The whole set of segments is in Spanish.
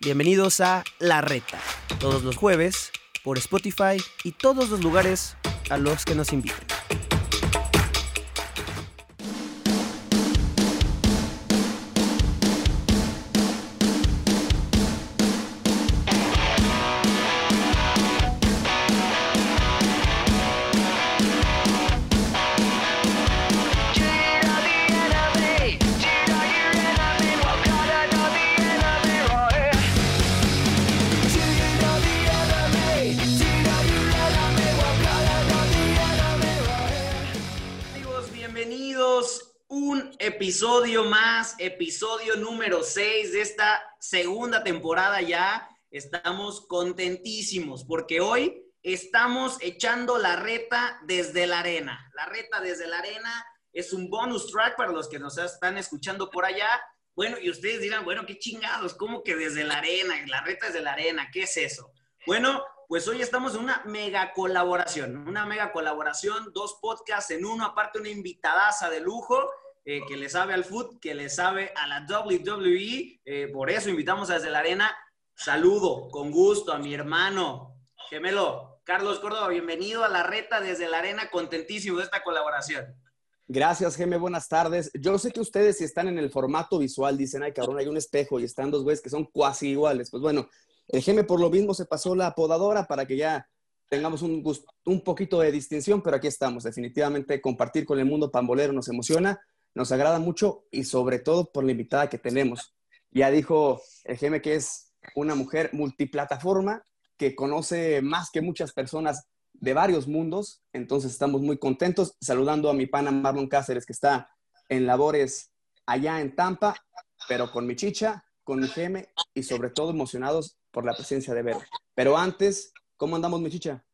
Bienvenidos a La Reta, todos los jueves por Spotify y todos los lugares a los que nos inviten. Episodio más, episodio número 6 de esta segunda temporada ya. Estamos contentísimos porque hoy estamos echando la reta desde la arena. La reta desde la arena es un bonus track para los que nos están escuchando por allá. Bueno, y ustedes dirán, bueno, qué chingados, ¿cómo que desde la arena? La reta desde la arena, ¿qué es eso? Bueno, pues hoy estamos en una mega colaboración, una mega colaboración, dos podcasts en uno, aparte una invitadaza de lujo eh, que le sabe al foot, que le sabe a la WWE, eh, por eso invitamos a Desde la Arena. Saludo con gusto a mi hermano gemelo, Carlos Córdoba, bienvenido a la reta desde la Arena, contentísimo de esta colaboración. Gracias, Geme, buenas tardes. Yo sé que ustedes si están en el formato visual dicen, ay cabrón, hay un espejo y están dos güeyes que son cuasi iguales. Pues bueno, el Geme por lo mismo se pasó la podadora para que ya tengamos un, gust- un poquito de distinción, pero aquí estamos. Definitivamente compartir con el mundo pambolero nos emociona, nos agrada mucho y sobre todo por la invitada que tenemos. Ya dijo el Geme que es una mujer multiplataforma que conoce más que muchas personas de varios mundos, entonces estamos muy contentos. Saludando a mi pana Marlon Cáceres, que está en labores allá en Tampa, pero con mi chicha, con mi geme y sobre todo emocionados por la presencia de Vero. Pero antes, ¿cómo andamos, mi chicha?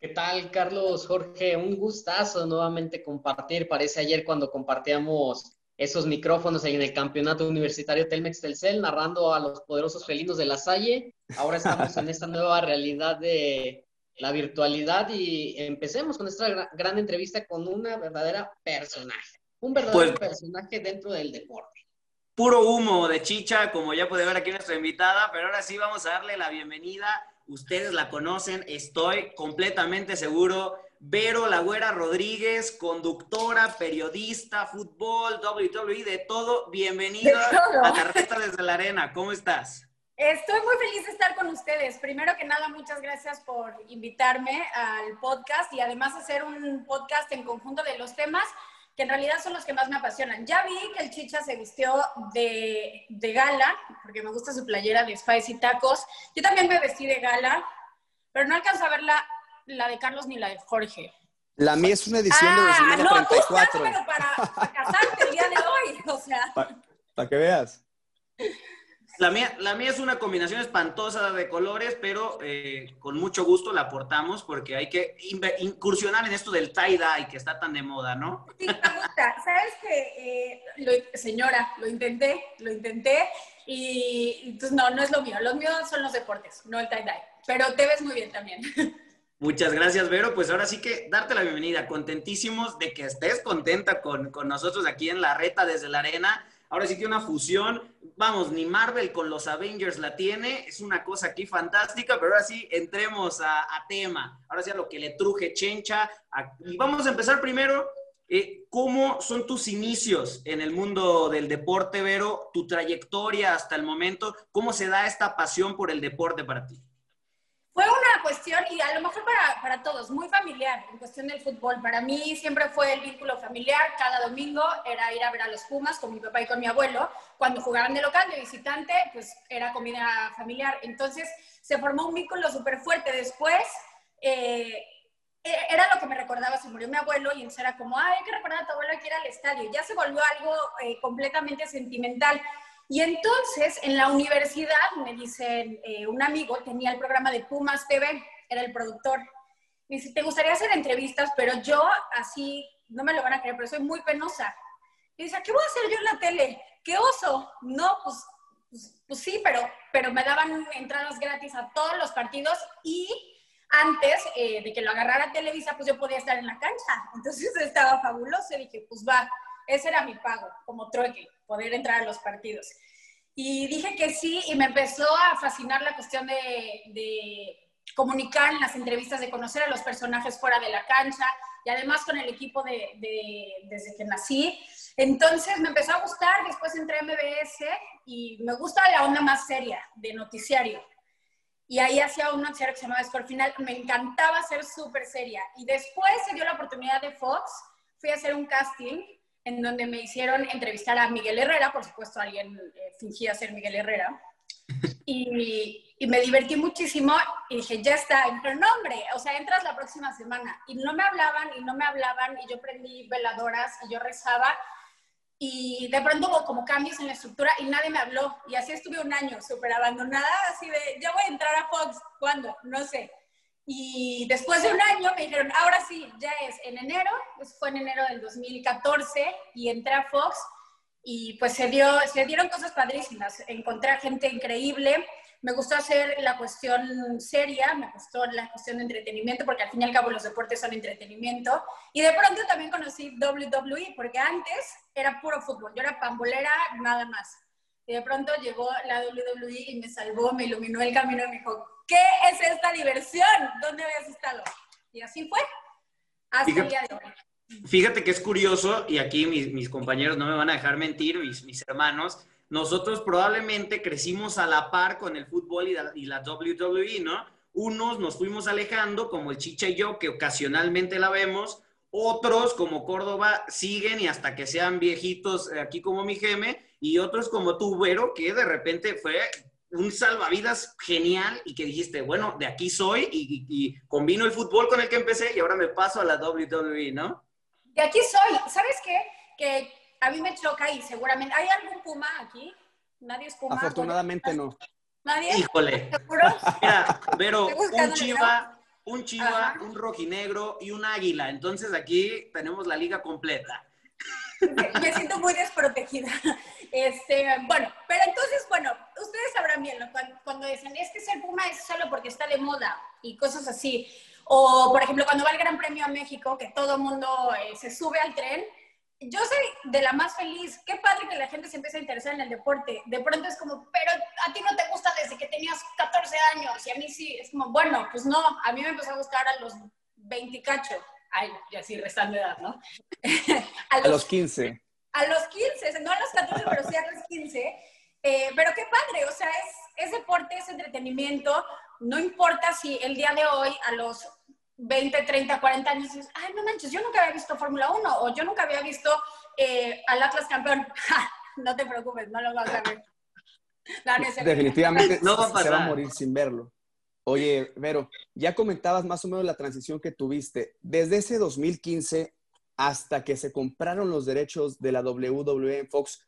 ¿Qué tal, Carlos? Jorge, un gustazo nuevamente compartir. Parece ayer cuando compartíamos esos micrófonos en el campeonato universitario Telmex Telcel, narrando a los poderosos felinos de la Salle. Ahora estamos en esta nueva realidad de la virtualidad y empecemos con esta gra- gran entrevista con una verdadera personaje, un verdadero Pues- personaje dentro del deporte. Puro humo de chicha, como ya puede ver aquí nuestra invitada, pero ahora sí vamos a darle la bienvenida. Ustedes la conocen, estoy completamente seguro. Vero La Güera Rodríguez, conductora, periodista, fútbol, WWE, de todo. Bienvenida De todo. a la reta desde la arena. ¿Cómo estás? Estoy muy feliz de estar con ustedes. Primero que nada, muchas gracias por invitarme al podcast y además hacer un podcast en conjunto de los temas que en realidad son los que más me apasionan. Ya vi que el Chicha se vistió de, de gala, porque me gusta su playera de Spicy Tacos. Yo también me vestí de gala, pero no alcanzo a ver la, la de Carlos ni la de Jorge. La mía es una edición de Ah, WrestleMania no, tú 34. pero para, para casarte el día de hoy. O sea, Para que veas. La mía, la mía es una combinación espantosa de colores, pero eh, con mucho gusto la aportamos porque hay que incursionar en esto del tie-dye que está tan de moda, ¿no? Sí, me gusta. Sabes que, eh, lo- señora, lo intenté, lo intenté y entonces no, no es lo mío. Los míos son los deportes, no el tie-dye. Pero te ves muy bien también. Muchas gracias, Vero. Pues ahora sí que darte la bienvenida. Contentísimos de que estés contenta con, con nosotros aquí en la reta desde la arena. Ahora sí que una fusión, vamos, ni Marvel con los Avengers la tiene, es una cosa aquí fantástica, pero ahora sí entremos a, tema, ahora sí a lo que le truje Chencha. Y vamos a empezar primero, eh, ¿cómo son tus inicios en el mundo del deporte, Vero? Tu trayectoria hasta el momento, ¿cómo se da esta pasión por el deporte para ti? Fue una cuestión, y a lo mejor para, para todos, muy familiar en cuestión del fútbol. Para mí siempre fue el vínculo familiar. Cada domingo era ir a ver a los Pumas con mi papá y con mi abuelo. Cuando jugaban de local, de visitante, pues era comida familiar. Entonces se formó un vínculo súper fuerte. Después, eh, era lo que me recordaba, se murió mi abuelo y entonces era como, ay, hay que recordar a tu abuelo que ir al estadio. Ya se volvió algo eh, completamente sentimental. Y entonces en la universidad, me dicen, eh, un amigo tenía el programa de Pumas TV, era el productor. Me dice, ¿te gustaría hacer entrevistas? Pero yo así, no me lo van a creer, pero soy muy penosa. Y dice, ¿qué voy a hacer yo en la tele? ¿Qué oso? No, pues, pues, pues sí, pero, pero me daban entradas gratis a todos los partidos y antes eh, de que lo agarrara Televisa, pues yo podía estar en la cancha. Entonces estaba fabuloso y dije, pues va, ese era mi pago como trueque, poder entrar a los partidos. Y dije que sí y me empezó a fascinar la cuestión de, de comunicar en las entrevistas, de conocer a los personajes fuera de la cancha y además con el equipo de, de, desde que nací. Entonces me empezó a gustar, después entré a MBS y me gusta la onda más seria de noticiario. Y ahí hacía un noticiario que se llamaba Score Final. Me encantaba ser súper seria. Y después se dio la oportunidad de Fox. Fui a hacer un casting en donde me hicieron entrevistar a Miguel Herrera. Por supuesto, alguien eh, fingía ser Miguel Herrera. Y, y, me divertí muchísimo y dije, ya está, pero no, hombre, o sea, entras la próxima semana. Y no me hablaban y no me hablaban y yo prendí veladoras y yo rezaba y de pronto hubo como cambios en la estructura y nadie me habló. Y así estuve un año súper abandonada, así de, ya voy a entrar a Fox, ¿cuándo? No sé. Y después de un año me dijeron, ahora sí, ya es en enero, pues fue en enero del 2014 y entré a Fox y pues se, dio, se dieron cosas padrísimas. Encontré a gente increíble, me gustó hacer la cuestión seria, me gustó la cuestión de entretenimiento, porque al fin y al cabo los deportes son entretenimiento. Y de pronto también conocí WWE, porque antes era puro fútbol, yo era pambolera nada más. Y de pronto llegó la WWE y me salvó, me iluminó el camino y me dijo, ¿qué es esta diversión? ¿Dónde habías estado? Y así fue, hasta el día de hoy. Fíjate que es curioso, y aquí mis, mis compañeros no me van a dejar mentir, mis, mis hermanos, nosotros probablemente crecimos a la par con el fútbol y la, WWE, ¿no? Unos nos fuimos alejando, como el Chicha y yo, que ocasionalmente la vemos. Otros, como Córdoba, siguen y hasta que sean viejitos eh, aquí como mi geme. Y otros como tú, Vero, que de repente fue un salvavidas genial y que dijiste, bueno, de aquí soy y, y, combino el fútbol con el que empecé y ahora me paso a la WWE, ¿no? De aquí soy. ¿Sabes qué? Que a mí me choca y seguramente. ¿Hay algún Puma aquí? ¿Nadie es Puma? Afortunadamente no. ¿Nadie? Híjole. ¿Seguro? Mira, pero un chiva, un chiva, un rojinegro y un águila. Entonces aquí tenemos la liga completa. Me siento muy desprotegida. Este, bueno, pero entonces, bueno, ustedes sabrán bien, cuando, cuando, dicen, es que ser Puma es solo porque está de moda y cosas así. O, por ejemplo, cuando va el Gran Premio a México, que todo el mundo eh, se sube al tren yo soy de la más feliz. Qué padre que la gente se empiece a interesar en el deporte. De pronto es como, pero a ti no te gusta desde que tenías 14 años y a mí sí. Es como, bueno, pues no, a mí me empezó a gustar a los 20 cacho. Ay, y así restando edad, ¿no? a, los, a, los, 15. A los 15, no a los 14, pero sí a los 15. Eh, pero qué padre, o sea, es, es deporte, es entretenimiento. No importa si el día de hoy a los 20, 30, 40 años dices, ay, no manches, yo nunca había visto Fórmula 1 o yo nunca había visto eh, al Atlas campeón. no te preocupes, no lo vas a ver. Definitivamente no va a se va a morir sin verlo. Oye, Vero, ya comentabas más o menos la transición que tuviste. Desde ese 2015 hasta que se compraron los derechos de la WWE en Fox,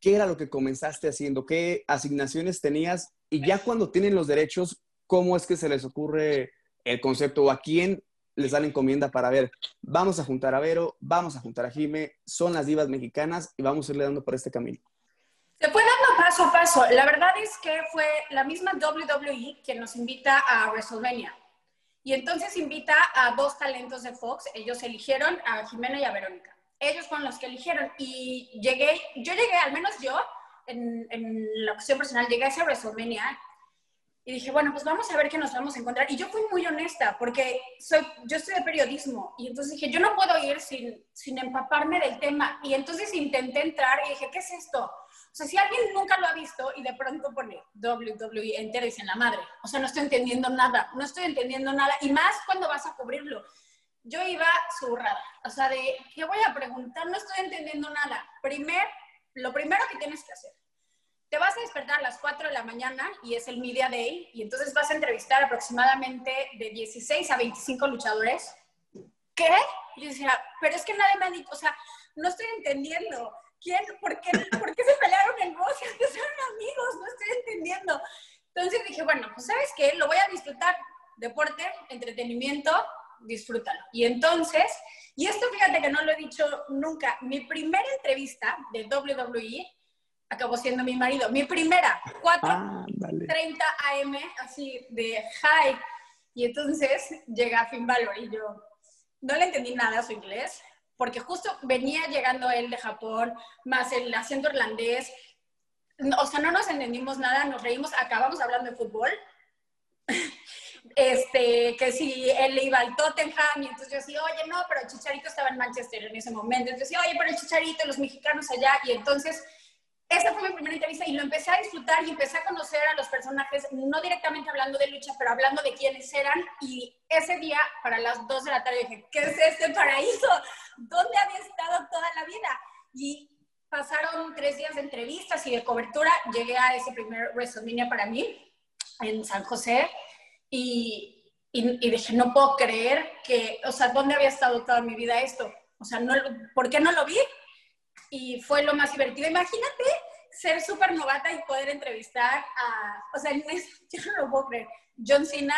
¿qué era lo que comenzaste haciendo? ¿Qué asignaciones tenías? Y ya cuando tienen los derechos, ¿cómo es que se les ocurre el concepto o a quién les da la encomienda para ver, vamos a juntar a Vero, vamos a juntar a Jime, son las divas mexicanas y vamos a irle dando por este camino. Paso a paso. La verdad es que fue la misma WWE quien nos invita a WrestleMania. Y entonces invita a dos talentos de Fox. Ellos eligieron a Jimena y a Verónica. Ellos fueron los que eligieron. Y llegué, yo llegué, al menos yo, en, la opción personal, llegué a ese WrestleMania y dije, bueno, pues vamos a ver qué nos vamos a encontrar. Y yo fui muy honesta, porque soy, yo estoy de periodismo. Y entonces dije, yo no puedo ir sin, sin empaparme del tema. Y entonces intenté entrar y dije, ¿qué es esto? O sea, si alguien nunca lo ha visto y de pronto pone WWE entera y dice, la madre. O sea, no estoy entendiendo nada, no estoy entendiendo nada. Y más cuando vas a cubrirlo. Yo iba zurrada. O sea, de, ¿qué voy a preguntar? No estoy entendiendo nada. Primer, lo primero que tienes que hacer te vas a despertar a las 4 de la mañana y es el Media Day y entonces vas a entrevistar aproximadamente de 16 a 25 luchadores. ¿Qué? Y yo decía, pero es que nadie me ha dicho, o sea, no estoy entendiendo. ¿Quién, por, qué, ¿por qué se pelearon en Rusia? Que son amigos, no estoy entendiendo. Entonces dije, bueno, pues sabes qué, lo voy a disfrutar. Deporte, entretenimiento, disfrútalo. Y entonces, y esto fíjate que no lo he dicho nunca, mi primera entrevista de WWE acabó siendo mi marido. Mi primera, 4.30 AM, así de high. Y entonces llega Finn Balor y yo no le entendí nada a su inglés, porque justo venía llegando él de Japón, más el acento irlandés. O sea, no nos entendimos nada, nos reímos, acabamos hablando de fútbol. Este, que si él iba al Tottenham, y entonces yo decía, oye, no, pero el Chicharito estaba en Manchester en ese momento. Entonces decía, oye, pero el Chicharito, los mexicanos allá. Y entonces esa fue mi primera entrevista y lo empecé a disfrutar y empecé a conocer a los personajes, no directamente hablando de lucha, pero hablando de quiénes eran. Y ese día, para las 2 de la tarde, dije, ¿qué es este paraíso? ¿Dónde había estado toda la vida? Y pasaron tres días de entrevistas y de cobertura. Llegué a ese primer WrestleMania para mí en San José y, y, dije, no puedo creer que, o sea, ¿dónde había estado toda mi vida esto? O sea, no, ¿por qué no lo vi? Y fue lo más divertido. Imagínate ser súper novata y poder entrevistar a, o sea, yo no lo puedo creer, John Cena,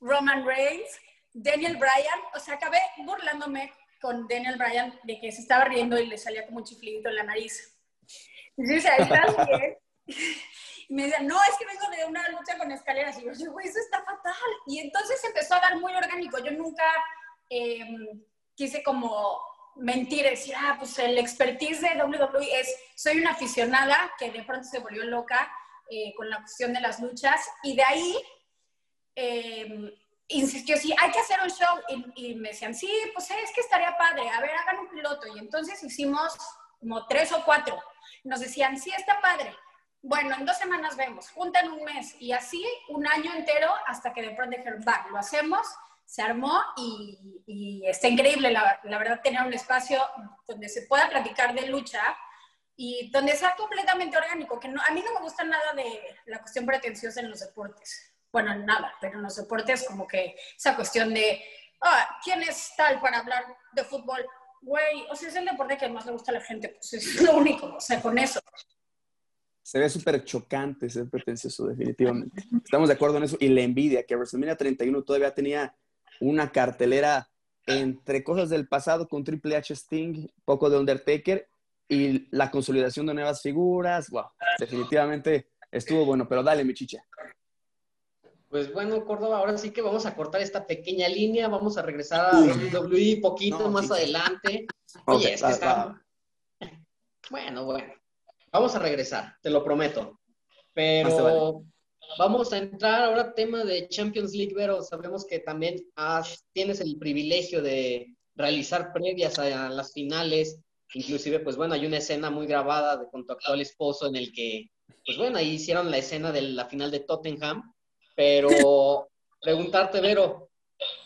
Roman Reigns, Daniel Bryan, o sea, acabé burlándome con Daniel Bryan de que se estaba riendo y le salía como un chiflidito en la nariz. Entonces, ahí. Y me decía, no, es que vengo de una lucha con escaleras. Y yo, güey, eso está fatal. Y entonces empezó a dar muy orgánico. Yo nunca em, quise como mentir, decir, ah, pues el expertise de WWE es, soy una aficionada que de pronto se volvió loca eh, con la cuestión de las luchas y de ahí eh, insistió, sí, hay que hacer un show y, me decían, sí, pues es que estaría padre, a ver, hagan un piloto y entonces hicimos como tres o cuatro. Nos decían, sí, está padre. Bueno, en dos semanas vemos, juntan un mes y así un año entero hasta que de pronto dijeron, va, lo hacemos se armó y, está increíble, la, verdad, tener un espacio donde se pueda platicar de lucha y donde sea completamente orgánico, que no, a mí no me gusta nada de la cuestión pretenciosa en los deportes. Bueno, nada, pero en los deportes como que esa cuestión de, ah, ¿quién es tal para hablar de fútbol? Güey, o sea, es el deporte que más le gusta a la gente, pues es lo único, o sea, con eso. Se ve súper chocante ser pretencioso, definitivamente. Estamos de acuerdo en eso. Y la envidia, que WrestleMania 31 todavía tenía una cartelera entre cosas del pasado con Triple H Sting, poco de Undertaker y la consolidación de nuevas figuras. Wow, definitivamente estuvo bueno, pero dale, mi chicha. Pues bueno, Córdoba, ahora sí que vamos a cortar esta pequeña línea, vamos a regresar a WWE poquito más adelante. Oye, es que está... Bueno, bueno, vamos a regresar, te lo prometo. Pero Vamos a entrar ahora al tema de Champions League, Vero. Sabemos que también tienes el privilegio de realizar previas a, las finales. Inclusive, pues bueno, hay una escena muy grabada de, con tu actual esposo en el que, pues bueno, ahí hicieron la escena de la final de Tottenham. Pero preguntarte, Vero,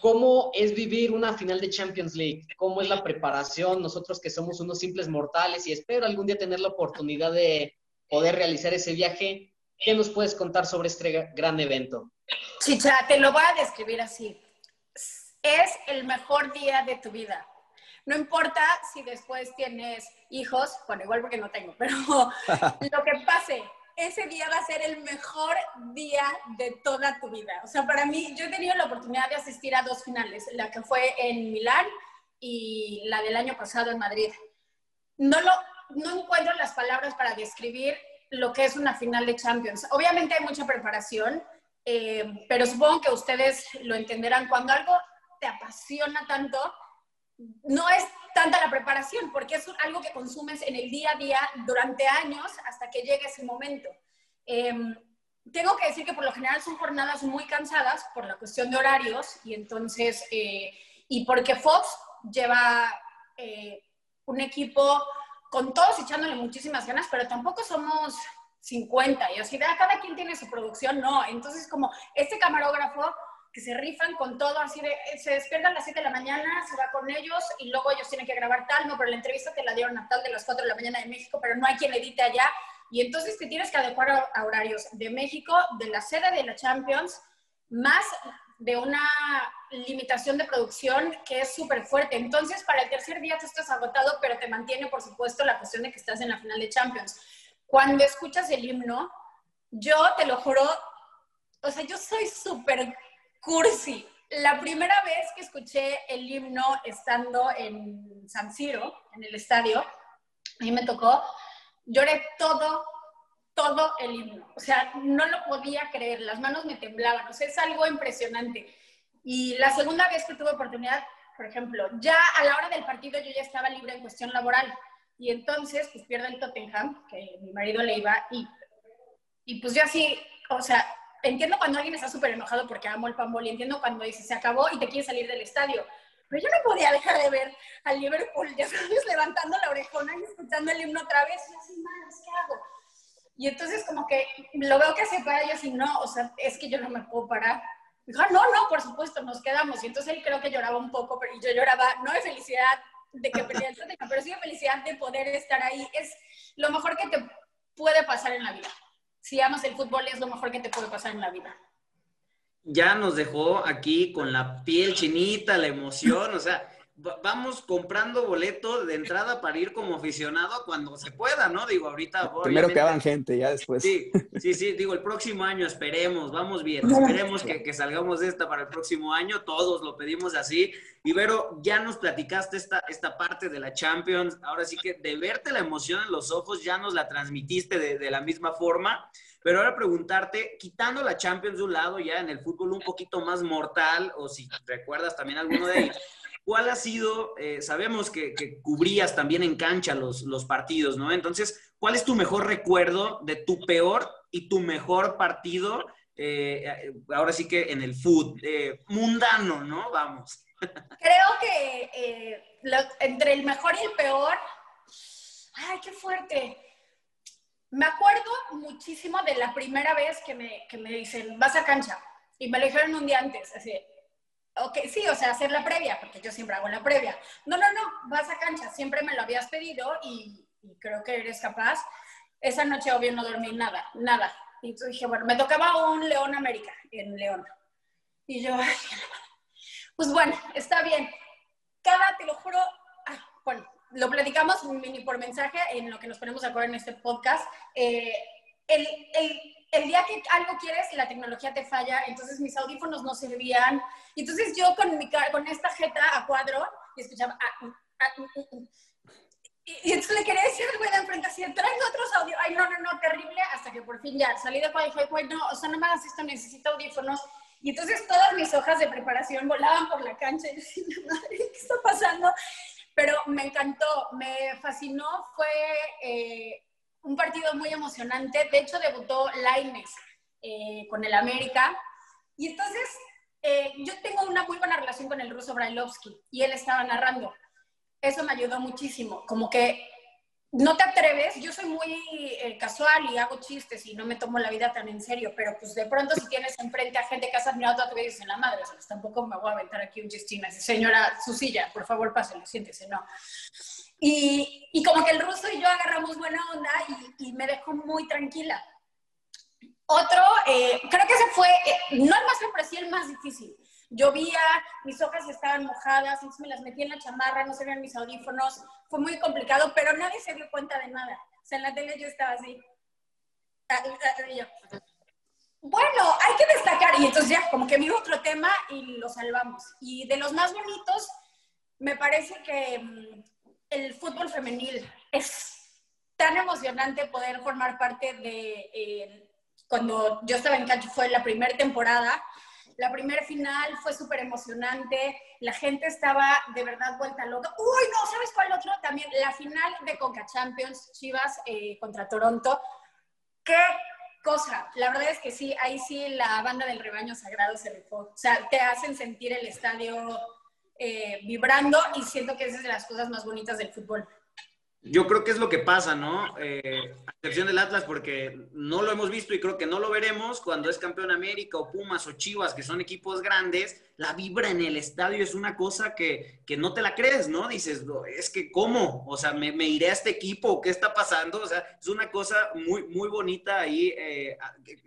¿cómo es vivir una final de Champions League? ¿Cómo es la preparación? Nosotros que somos unos simples mortales y espero algún día tener la oportunidad de poder realizar ese viaje. ¿Qué nos puedes contar sobre este gran evento? Chicha, te lo voy a describir así. Es el mejor día de tu vida. No importa si después tienes hijos, bueno, igual porque no tengo, pero lo que pase, ese día va a ser el mejor día de toda tu vida. O sea, para mí, yo he tenido la oportunidad de asistir a dos finales, la que fue en Milán y la del año pasado en Madrid. No, lo, no encuentro las palabras para describir lo que es una final de Champions. Obviamente hay mucha preparación, eh, pero supongo que ustedes lo entenderán. Cuando algo te apasiona tanto, no es tanta la preparación, porque es algo que consumes en el día a día durante años hasta que llegue ese momento. Em, tengo que decir que por lo general son jornadas muy cansadas por la cuestión de horarios y entonces, eh, y porque Fox lleva eh, un equipo con todos echándole muchísimas ganas, pero tampoco somos 50 y así de ah, cada quien tiene su producción, no. Entonces, como este camarógrafo que se rifan con todo, así de se despierta a las 7 de la mañana, se va con ellos y luego ellos tienen que grabar tal, no, pero la entrevista te la dieron a tal de las 4 de la mañana de México, pero no hay quien edite allá. Y entonces te tienes que adecuar a, horarios de México, de la sede de la Champions, más de una limitación de producción que es súper fuerte. Entonces, para el tercer día tú estás agotado, pero te mantiene, por supuesto, la cuestión de que estás en la final de Champions. Cuando escuchas el himno, yo te lo juro, o sea, yo soy súper cursi. La primera vez que escuché el himno estando en San Siro, en el estadio, a mí me tocó, lloré todo, todo el himno. O sea, no lo podía creer, las manos me temblaban, o sea, es algo impresionante. Y la segunda vez que tuve oportunidad, por ejemplo, ya a la hora del partido yo ya estaba libre en cuestión laboral. Y entonces, pues pierde el Tottenham, que mi marido le iba, y, y pues yo así, o sea, entiendo cuando alguien está súper enojado porque amo el panbol y entiendo cuando dice se acabó y te quiere salir del estadio. Pero yo no podía dejar de ver al Liverpool, ya sabes, levantando la orejona y escuchando el himno otra vez. Y así, más, ¿qué hago? Y entonces como que lo veo que se para yo así, no, o sea, es que yo no me puedo parar. Dijo, ah, no, no, por supuesto, nos quedamos. Y entonces él creo que lloraba un poco, pero yo lloraba, no de felicidad de que perdí el pero sí de felicidad de poder estar ahí. Es lo mejor que te puede pasar en la vida. Si amas el fútbol, es lo mejor que te puede pasar en la vida. Ya nos dejó aquí con la piel chinita, la emoción, o sea, vamos comprando boleto de entrada para ir como aficionado cuando se pueda, ¿no? Digo, ahorita. Primero que hagan gente, ya después. Sí, sí, sí, digo, el próximo año esperemos, vamos bien, esperemos que, que, salgamos de esta para el próximo año, todos lo pedimos así. Y Vero, ya nos platicaste esta, esta parte de la Champions, ahora sí que de verte la emoción en los ojos, ya nos la transmitiste de, de la misma forma. Pero ahora preguntarte, quitando la Champions de un lado, ya en el fútbol un poquito más mortal, o si recuerdas también alguno de ellos, ¿Cuál ha sido, eh, sabemos que, cubrías también en cancha los, partidos, ¿no? Entonces, ¿cuál es tu mejor recuerdo de tu peor y tu mejor partido, eh, ahora sí que en el eh, mundano, ¿no? Vamos. Creo que entre el mejor y el peor, ay, qué fuerte. Me acuerdo muchísimo de la primera vez que me, que me dicen, vas a cancha. Y me lo dijeron un día antes, así, Ok, sí, o sea, hacer la previa, porque yo siempre hago la previa. No, no, no, vas a cancha, siempre me lo habías pedido y, creo que eres capaz. Esa noche obvio no dormí nada, nada. Y entonces dije, bueno, me tocaba un León América en León. Y yo, pues bueno, está bien. Cada, te lo juro, ah, bueno, lo platicamos mini por mensaje en lo que nos ponemos de acuerdo en este podcast. Eh, el, el el día que algo quieres y la tecnología te falla, entonces mis audífonos no servían. Y entonces yo con, mi, con esta jeta a cuadro y escuchaba... Ah, mm, ah, mm, mm, y, entonces le quería decir al güey de enfrente así, traigo otros audios. Ay, no, no, no, terrible. Hasta que por fin ya salí de y fue, güey, no, o sea, no me hagas esto, necesito audífonos. Y entonces todas mis hojas de preparación volaban por la cancha y decía, madre, ¿qué está pasando? Pero me encantó, me fascinó, fue... Eh, un partido muy emocionante. De hecho, debutó Laines eh, con el América. Y entonces, eh, yo tengo una muy buena relación con el ruso Brailovsky y él estaba narrando. Eso me ayudó muchísimo. Como que no te atreves, yo soy muy eh, casual y hago chistes y no me tomo la vida tan en serio, pero pues de pronto si tienes enfrente a gente que has admirado toda tu vida en la madre, pues tampoco me voy a aventar aquí un chistín señora, su silla, por favor pásale, siéntese, no. Y, como que el ruso y yo agarramos buena onda y, me dejó muy tranquila. Otro, eh, creo que ese fue, eh, no el más sí el más difícil. Llovía, mis hojas estaban mojadas, entonces me las metí en la chamarra, no se veían mis audífonos, fue muy complicado, pero nadie se dio cuenta de nada. O sea, en la tele yo estaba así. Ah, ah, bueno, hay que destacar, y entonces ya, como que vi otro tema y lo salvamos. Y de los más bonitos, me parece que mm, el fútbol femenil es tan emocionante poder formar parte de, eh, cuando yo estaba en cancha fue la primera temporada, la primera final fue súper emocionante, la gente estaba de verdad vuelta loca. Uy, no, ¿sabes cuál otro? También la final de Conca Champions, Chivas eh, contra Toronto. ¡Qué cosa! La verdad es que sí, ahí sí la banda del rebaño sagrado se rifó. O sea, te hacen sentir el estadio eh, vibrando y siento que esa es de las cosas más bonitas del fútbol. Yo creo que es lo que pasa, ¿no? Eh, a excepción del Atlas, porque no lo hemos visto y creo que no lo veremos cuando es campeón América o Pumas o Chivas, que son equipos grandes, la vibra en el estadio es una cosa que, que no te la crees, ¿no? Dices, es que ¿cómo? O sea, ¿me, me iré a este equipo? ¿Qué está pasando? O sea, es una cosa muy, muy bonita ahí eh,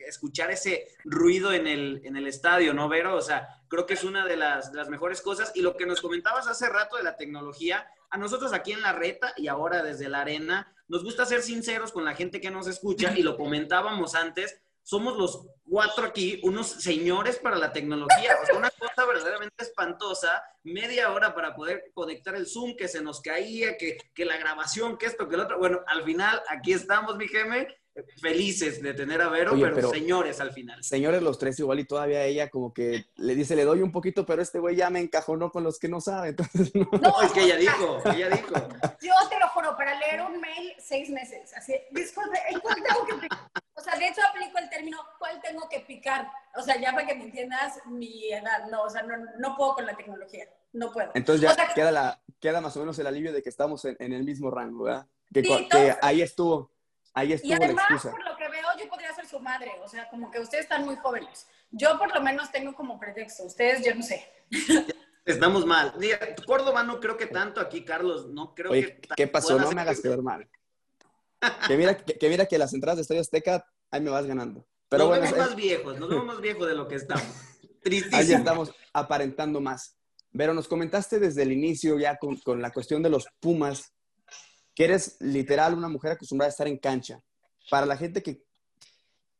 escuchar ese ruido en el, en el estadio, ¿no, Vero? O sea, creo que es una de las, de las mejores cosas. Y lo que nos comentabas hace rato de la tecnología, a nosotros aquí en la reta y ahora desde la arena, nos gusta ser sinceros con la gente que nos escucha y lo comentábamos antes, somos los cuatro aquí unos señores para la tecnología. O sea, una cosa verdaderamente espantosa, media hora para poder conectar el Zoom que se nos caía, que, que la grabación, que esto, que lo otro. Bueno, al final aquí estamos, mi geme, felices de tener a Vero, pero, señores al final. Señores los tres igual y todavía ella como que le dice, le doy un poquito, pero este güey ya me encajonó con los que no saben. Entonces, no. es que ella dijo, ella dijo. Yo te lo juro, para leer un mail seis meses. Así, disculpe, ¿cuál tengo que picar? O sea, de hecho aplico el término, ¿cuál tengo que picar? O sea, ya para que me entiendas mi edad, no, o sea, no, no puedo con la tecnología, no puedo. Entonces ya queda, la, queda más o menos el alivio de que estamos en, el mismo rango, ¿verdad? Que, que ahí estuvo Ahí estuvo y además, la excusa. por lo que veo, yo podría ser su madre. O sea, como que ustedes están muy jóvenes. Yo por lo menos tengo como pretexto. Ustedes, yo no sé. Estamos mal. Córdoba no creo que tanto aquí, Carlos. No creo que. ¿Qué pasó? No me hagas quedar mal. que, mira, que, mira que las entradas de Estadio Azteca, ahí me vas ganando. Pero nos bueno, vemos más viejos, nos vemos más viejos de lo que estamos. Tristísimo. Ahí estamos aparentando más. Pero nos comentaste desde el inicio ya con, con la cuestión de los Pumas que eres literal una mujer acostumbrada a estar en cancha. Para la gente que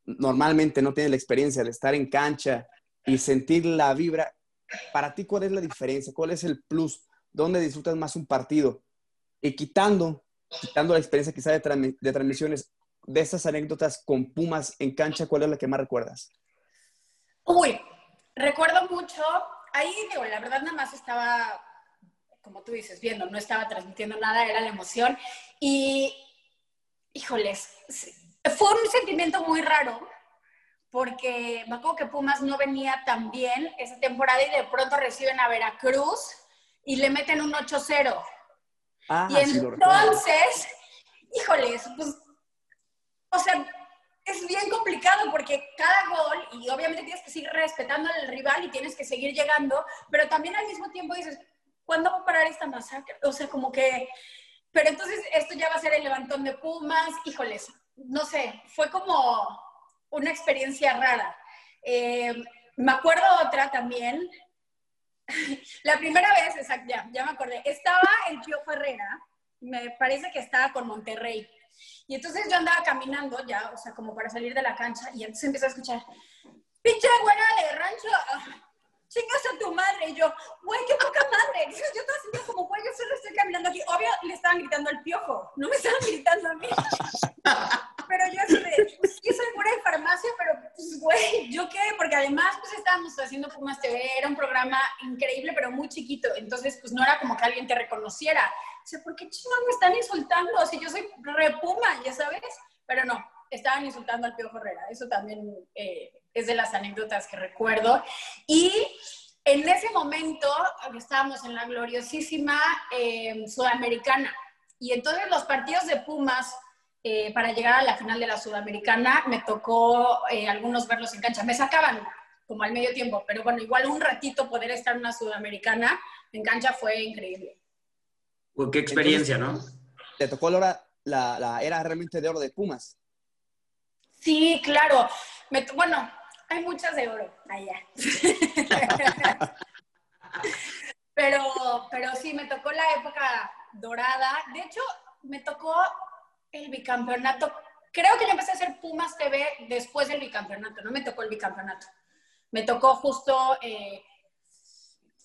normalmente no tiene la experiencia de estar en cancha y sentir la vibra, para ti, ¿cuál es la diferencia? ¿Cuál es el plus? ¿Dónde disfrutas más un partido? Y quitando, quitando la experiencia quizá de, de transmisiones, de esas anécdotas con Pumas en cancha, ¿cuál es la que más recuerdas? Uy, recuerdo mucho, ahí digo, la verdad nada más estaba como tú dices, viendo, no estaba transmitiendo nada, era la emoción. Y, híjoles, fue un sentimiento muy raro, porque me acuerdo que Pumas no venía tan bien esa temporada y de pronto reciben a Veracruz y le meten un 8-0. Ah, y entonces, híjoles, pues, o sea, es bien complicado porque cada gol, y obviamente tienes que seguir respetando al rival y tienes que seguir llegando, pero también al mismo tiempo dices, ¿cuándo va a parar esta masacre? O sea, como que, pero entonces esto ya va a ser el levantón de Pumas, híjoles, no sé, fue como una experiencia rara. Eh, me acuerdo otra también, la primera vez, exacto, ya, ya me acordé, estaba el Pío Ferrera, me parece que estaba con Monterrey. Y entonces yo andaba caminando ya, o sea, como para salir de la cancha, y entonces empecé a escuchar, pinche buena de rancho, chingas a tu madre. Y yo, güey, qué poca madre. Yo estaba sintiendo como, güey, yo solo estoy caminando aquí. Obvio, le estaban gritando al piojo, no me estaban gritando a mí. pero yo así de, yo soy pura de farmacia, pero pues, güey, ¿yo qué? Porque además, pues estábamos haciendo Pumas TV, era un programa increíble, pero muy chiquito. Entonces, pues no era como que alguien te reconociera. O sea, ¿por qué chingados me están insultando? Si yo soy repuma, ya sabes. Pero no, estaban insultando al Piojo Herrera. Eso también eh, es de las anécdotas que recuerdo. Y en ese momento estábamos en la gloriosísima eh, Sudamericana. Y entonces los partidos de Pumas, eh, para llegar a la final de la Sudamericana, me tocó algunos verlos en cancha. Me sacaban como al medio tiempo, pero bueno, igual un ratito poder estar en una Sudamericana en cancha fue increíble. Pues qué experiencia, ¿no? Te tocó la, la, la era realmente de oro de Pumas. Sí, claro. bueno, hay muchas de oro allá. pero, pero sí, me tocó la época dorada. De hecho, me tocó el bicampeonato. Creo que yo empecé a hacer Pumas TV después del bicampeonato, no me tocó el bicampeonato. Me tocó justo eh,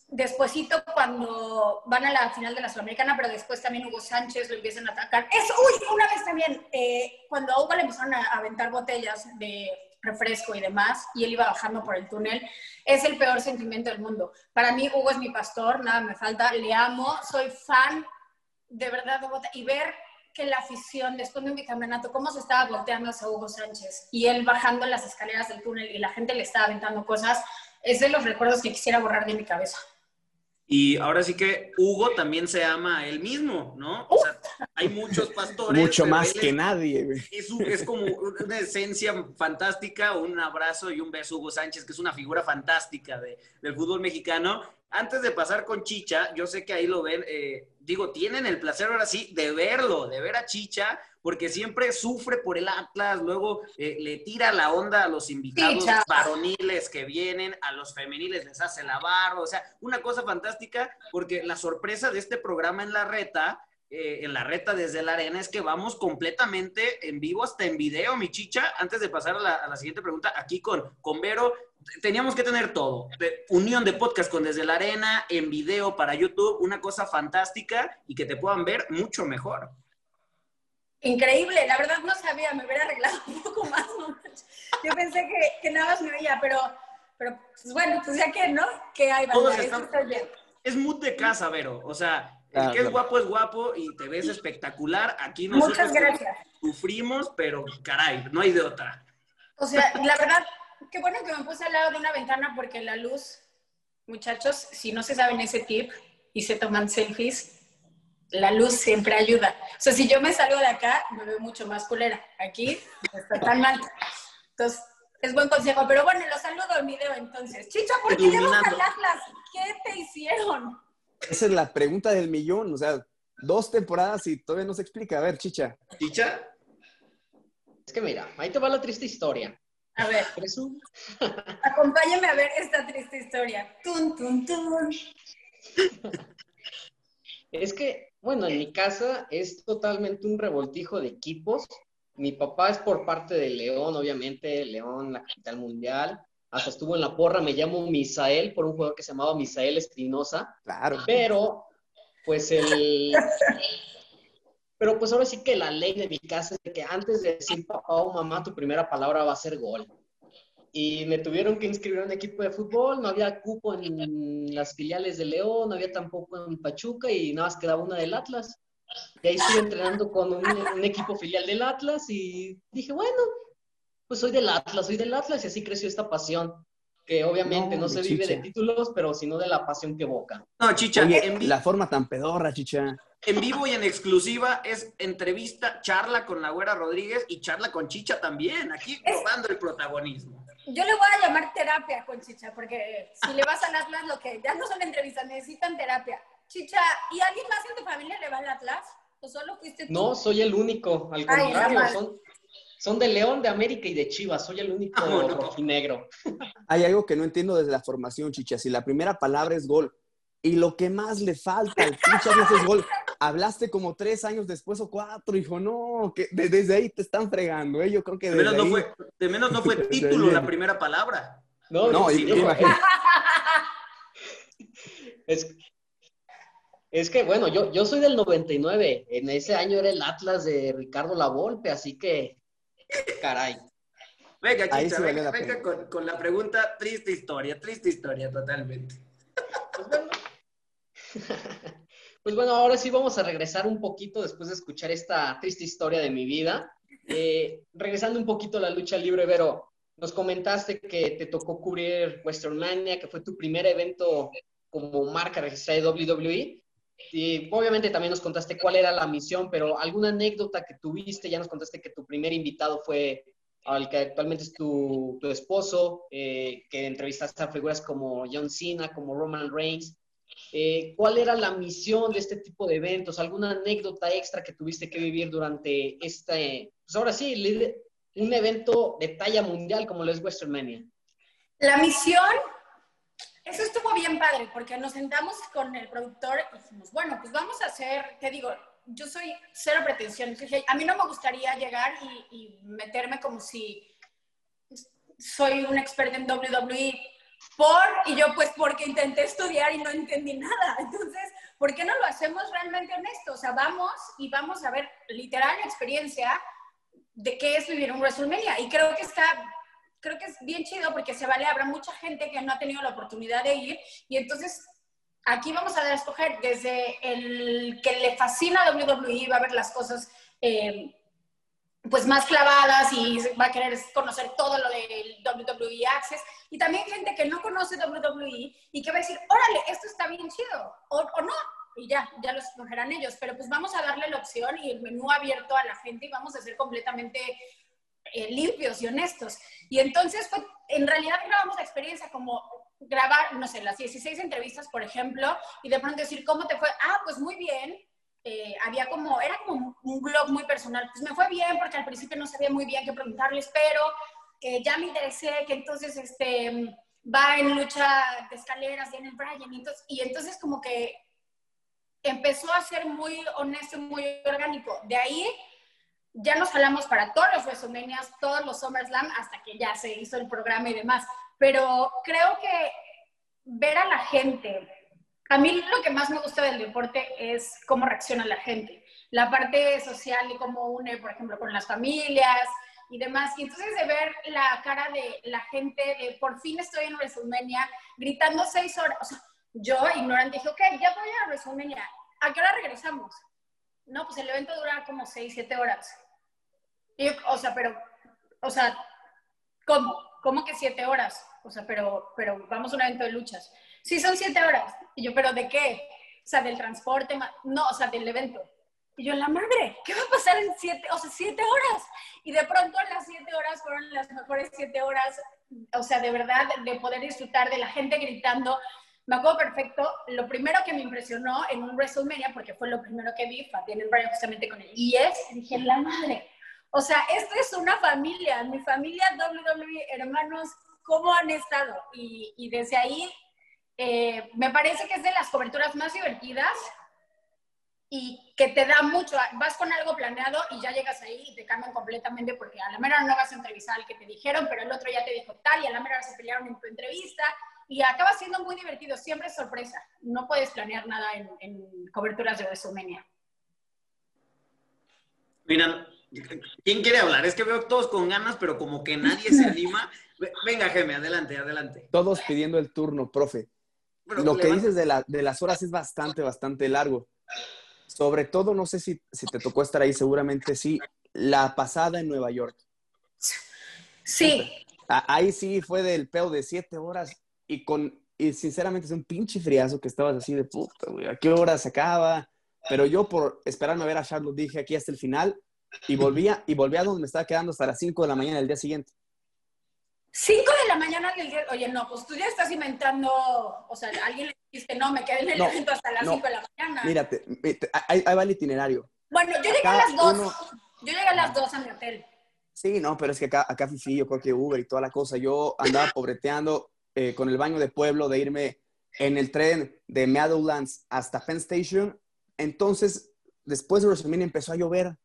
despuésito cuando van a la final de la Sudamericana, pero después también Hugo Sánchez lo empiezan a atacar. Es, uy, una vez también, eh, cuando a Hugo le empezaron a aventar botellas de refresco y demás, y él iba bajando por el túnel, es el peor sentimiento del mundo. Para mí, Hugo es mi pastor, nada me falta, le amo, soy fan de verdad de Bota, y ver que la afición, después de un bicampeonato, cómo se estaba volteando hacia Hugo Sánchez, y él bajando las escaleras del túnel y la gente le estaba aventando cosas, es de los recuerdos que quisiera borrar de mi cabeza. Y ahora sí que Hugo también se ama a él mismo, ¿no? O sea, hay muchos pastores. Mucho más que nadie, güey. Es, es, como una esencia fantástica, un abrazo y un beso, Hugo Sánchez, que es una figura fantástica de, del fútbol mexicano. Antes de pasar con Chicha, yo sé que ahí lo ven, eh, digo, tienen el placer ahora sí de verlo, de ver a Chicha, porque siempre sufre por el Atlas, luego eh, le tira la onda a los invitados varoniles que vienen, a los femeniles les hace la barba, o sea, una cosa fantástica, porque la sorpresa de este programa en la reta, eh, en la reta desde la arena, es que vamos completamente en vivo, hasta en video, mi chicha. Antes de pasar a la, a la siguiente pregunta, aquí con, con Vero, teníamos que tener todo. De, unión de podcast con Desde la Arena, en video para YouTube, una cosa fantástica y que te puedan ver mucho mejor. Increíble, la verdad no sabía, me hubiera arreglado un poco más. Yo pensé que, que nada más me veía, pero, pero pues bueno, pues ya que, ¿no? Que hay Todos están, Es mood de casa, Vero. O sea, el que es guapo es guapo y te ves espectacular. Aquí nosotros Muchas gracias. sufrimos, pero caray, no hay de otra. O sea, la verdad, qué bueno que me puse al lado de una ventana porque la luz, muchachos, si no se saben ese tip y se toman selfies, la luz siempre ayuda. O sea, si yo me salgo de acá, me veo mucho más culera. Aquí no está tan mal. Entonces, es buen consejo. Pero bueno, los saludo en video entonces. Chicho, ¿por qué llevas al Atlas? ¿Qué te hicieron? Esa es la pregunta del millón. O sea, dos temporadas y todavía no se explica. A ver, Chicha. ¿Chicha? Es que mira, ahí te va la triste historia. A ver, acompáñame a ver esta triste historia. Tun, tun, tun. Es que, bueno, en mi casa es totalmente un revoltijo de equipos. Mi papá es por parte de León, obviamente, León, la capital mundial. Hasta estuvo en la porra, me llamo Misael, por un jugador que se llamaba Misael Espinosa. Claro. Pero, pues el, pero pues ahora sí que la ley de mi casa es que antes de decir papá o mamá, tu primera palabra va a ser gol. Y me tuvieron que inscribir a un equipo de fútbol, no había cupo en las filiales de León, no había tampoco en Pachuca y nada más quedaba una del Atlas. Y ahí estoy entrenando con un, un equipo filial del Atlas y dije, bueno, pues soy del Atlas, soy del Atlas y así creció esta pasión que obviamente no, no se vive de títulos, pero sino de la pasión que evoca. No, Chicha, Oye, en la forma tan pedorra, Chicha. En vivo y en exclusiva es entrevista, charla con la Güera Rodríguez y charla con Chicha también, aquí robando el protagonismo. Yo le voy a llamar terapia con Chicha, porque si le vas al Atlas, lo que ya no son entrevistas, necesitan terapia. Chicha, ¿y alguien más en tu familia le va al Atlas? ¿O solo fuiste tú? No, soy el único, al contrario, Ay, son, son de León, de América y de Chivas. Soy el único oh, no. rojinegro. Hay algo que no entiendo desde la formación, Chicha. Si la primera palabra es gol y lo que más le falta al Chicha es gol. Hablaste como tres años después o cuatro, hijo. No, que desde ahí te están fregando, ¿eh? Yo creo que de menos, no fue, de menos no fue título la primera palabra. No, no, sí, imagínate. Es, es que, bueno, yo, yo soy del 99. En ese año era el Atlas de Ricardo Lavolpe, así que Caray. Venga, Chicha, sí venga, venga con, con, la pregunta, triste historia, triste historia totalmente. Pues bueno. Pues bueno, ahora sí vamos a regresar un poquito después de escuchar esta triste historia de mi vida. Eh, regresando un poquito a la lucha libre, Vero, nos comentaste que te tocó cubrir Western Mania, que fue tu primer evento como marca registrada de WWE. Y obviamente también nos contaste cuál era la misión, pero alguna anécdota que tuviste, ya nos contaste que tu primer invitado fue al que actualmente es tu, tu esposo, eh, que entrevistaste a figuras como John Cena, como Roman Reigns. Eh, ¿Cuál era la misión de este tipo de eventos? ¿Alguna anécdota extra que tuviste que vivir durante este, pues ahora sí, un evento de talla mundial como lo es Western Mania? La misión eso estuvo bien padre, porque nos sentamos con el productor y dijimos, bueno, pues vamos a hacer, te digo, yo soy cero pretensión. A mí no me gustaría llegar y, y, meterme como si soy un experto en WWE por, y yo pues porque intenté estudiar y no entendí nada. Entonces, ¿por qué no lo hacemos realmente honesto? O sea, vamos y vamos a ver literal la experiencia de qué es vivir un WrestleMania. Y creo que está creo que es bien chido porque se vale, habrá mucha gente que no ha tenido la oportunidad de ir y entonces aquí vamos a escoger desde el que le fascina WWE, va a ver las cosas eh, pues más clavadas y va a querer conocer todo lo del WWE Access. Y también gente que no conoce WWE y que va a decir, órale, esto está bien chido, o, no, y ya, ya lo escogerán ellos. Pero pues vamos a darle la opción y el menú abierto a la gente y vamos a ser completamente eh, limpios y honestos. Y entonces, fue, en realidad grabamos la experiencia como grabar, no sé, las 16 entrevistas, por ejemplo, y de pronto decir, ¿cómo te fue? Ah, pues muy bien. Eh, había como, era como un blog muy personal. Pues me fue bien porque al principio no sabía muy bien qué preguntarles, pero eh, ya me interesé que entonces este, va en lucha de escaleras, viene el Brian, y entonces, y entonces como que empezó a ser muy honesto muy orgánico. De ahí ya nos jalamos para todos los WrestleMania, todos los SummerSlam, hasta que ya se hizo el programa y demás. Pero creo que ver a la gente, a mí lo que más me gusta del deporte es cómo reacciona la gente. La parte social y cómo une, por ejemplo, con las familias y demás. Y entonces de ver la cara de la gente de por fin estoy en WrestleMania gritando seis horas. Yo, ignorante, dije, ok, ya voy a WrestleMania. ¿A qué hora regresamos? No, pues el evento dura como seis, siete horas. Y o sea, pero, o sea, ¿cómo? ¿Cómo que siete horas? O sea, pero, pero vamos a un evento de luchas. Sí, son siete horas. Y yo, ¿pero de qué? O sea, del transporte, no, o sea, del evento. Y yo, la madre, ¿qué va a pasar en siete, o sea, siete horas? Y de pronto las siete horas fueron las mejores siete horas, o sea, de verdad, de poder disfrutar de la gente gritando. Me acuerdo perfecto, lo primero que me impresionó en un WrestleMania, porque fue lo primero que vi, fue en Brian justamente con el IS, dije, la madre, o sea, esto es una familia, mi familia WWE, hermanos, ¿cómo han estado? Y, desde ahí, eh, me parece que es de las coberturas más divertidas y que te da mucho, vas con algo planeado y ya llegas ahí y te cambian completamente porque a la mera no vas a entrevistar al que te dijeron, pero el otro ya te dijo tal y a la mera se pelearon en tu entrevista y acaba siendo muy divertido, siempre es sorpresa, no puedes planear nada en, en coberturas de WrestleMania. Mira, ¿Quién quiere hablar? Es que veo todos con ganas, pero como que nadie se anima. Venga, Geme, adelante, adelante. Todos pidiendo el turno, profe. Lo que dices de, las horas es bastante, bastante largo. Sobre todo, no sé si, te tocó estar ahí, seguramente sí, la pasada en Nueva York. Sí. Ahí sí fue del peo de siete horas y con, y sinceramente es un pinche friazo que estabas así de puta, güey, ¿a qué hora se acaba? Pero yo por esperarme a ver a Charlotte dije aquí hasta el final y volvía, y volvía a donde me estaba quedando hasta las 5 de la mañana del día siguiente. 5 de la mañana del día, oye, no, pues tú ya estás inventando, o sea, alguien le dijiste, no, me quedé en el evento hasta las 5 de la mañana. Mírate, ahí, va el itinerario. Bueno, yo llegué a las 2, yo llegué a las 2 a mi hotel. Sí, no, pero es que acá, acá Fifi, yo creo que Uber y toda la cosa, yo andaba pobreteando eh, con el baño de pueblo de irme en el tren de Meadowlands hasta Penn Station, entonces, después de WrestleMania empezó a llover,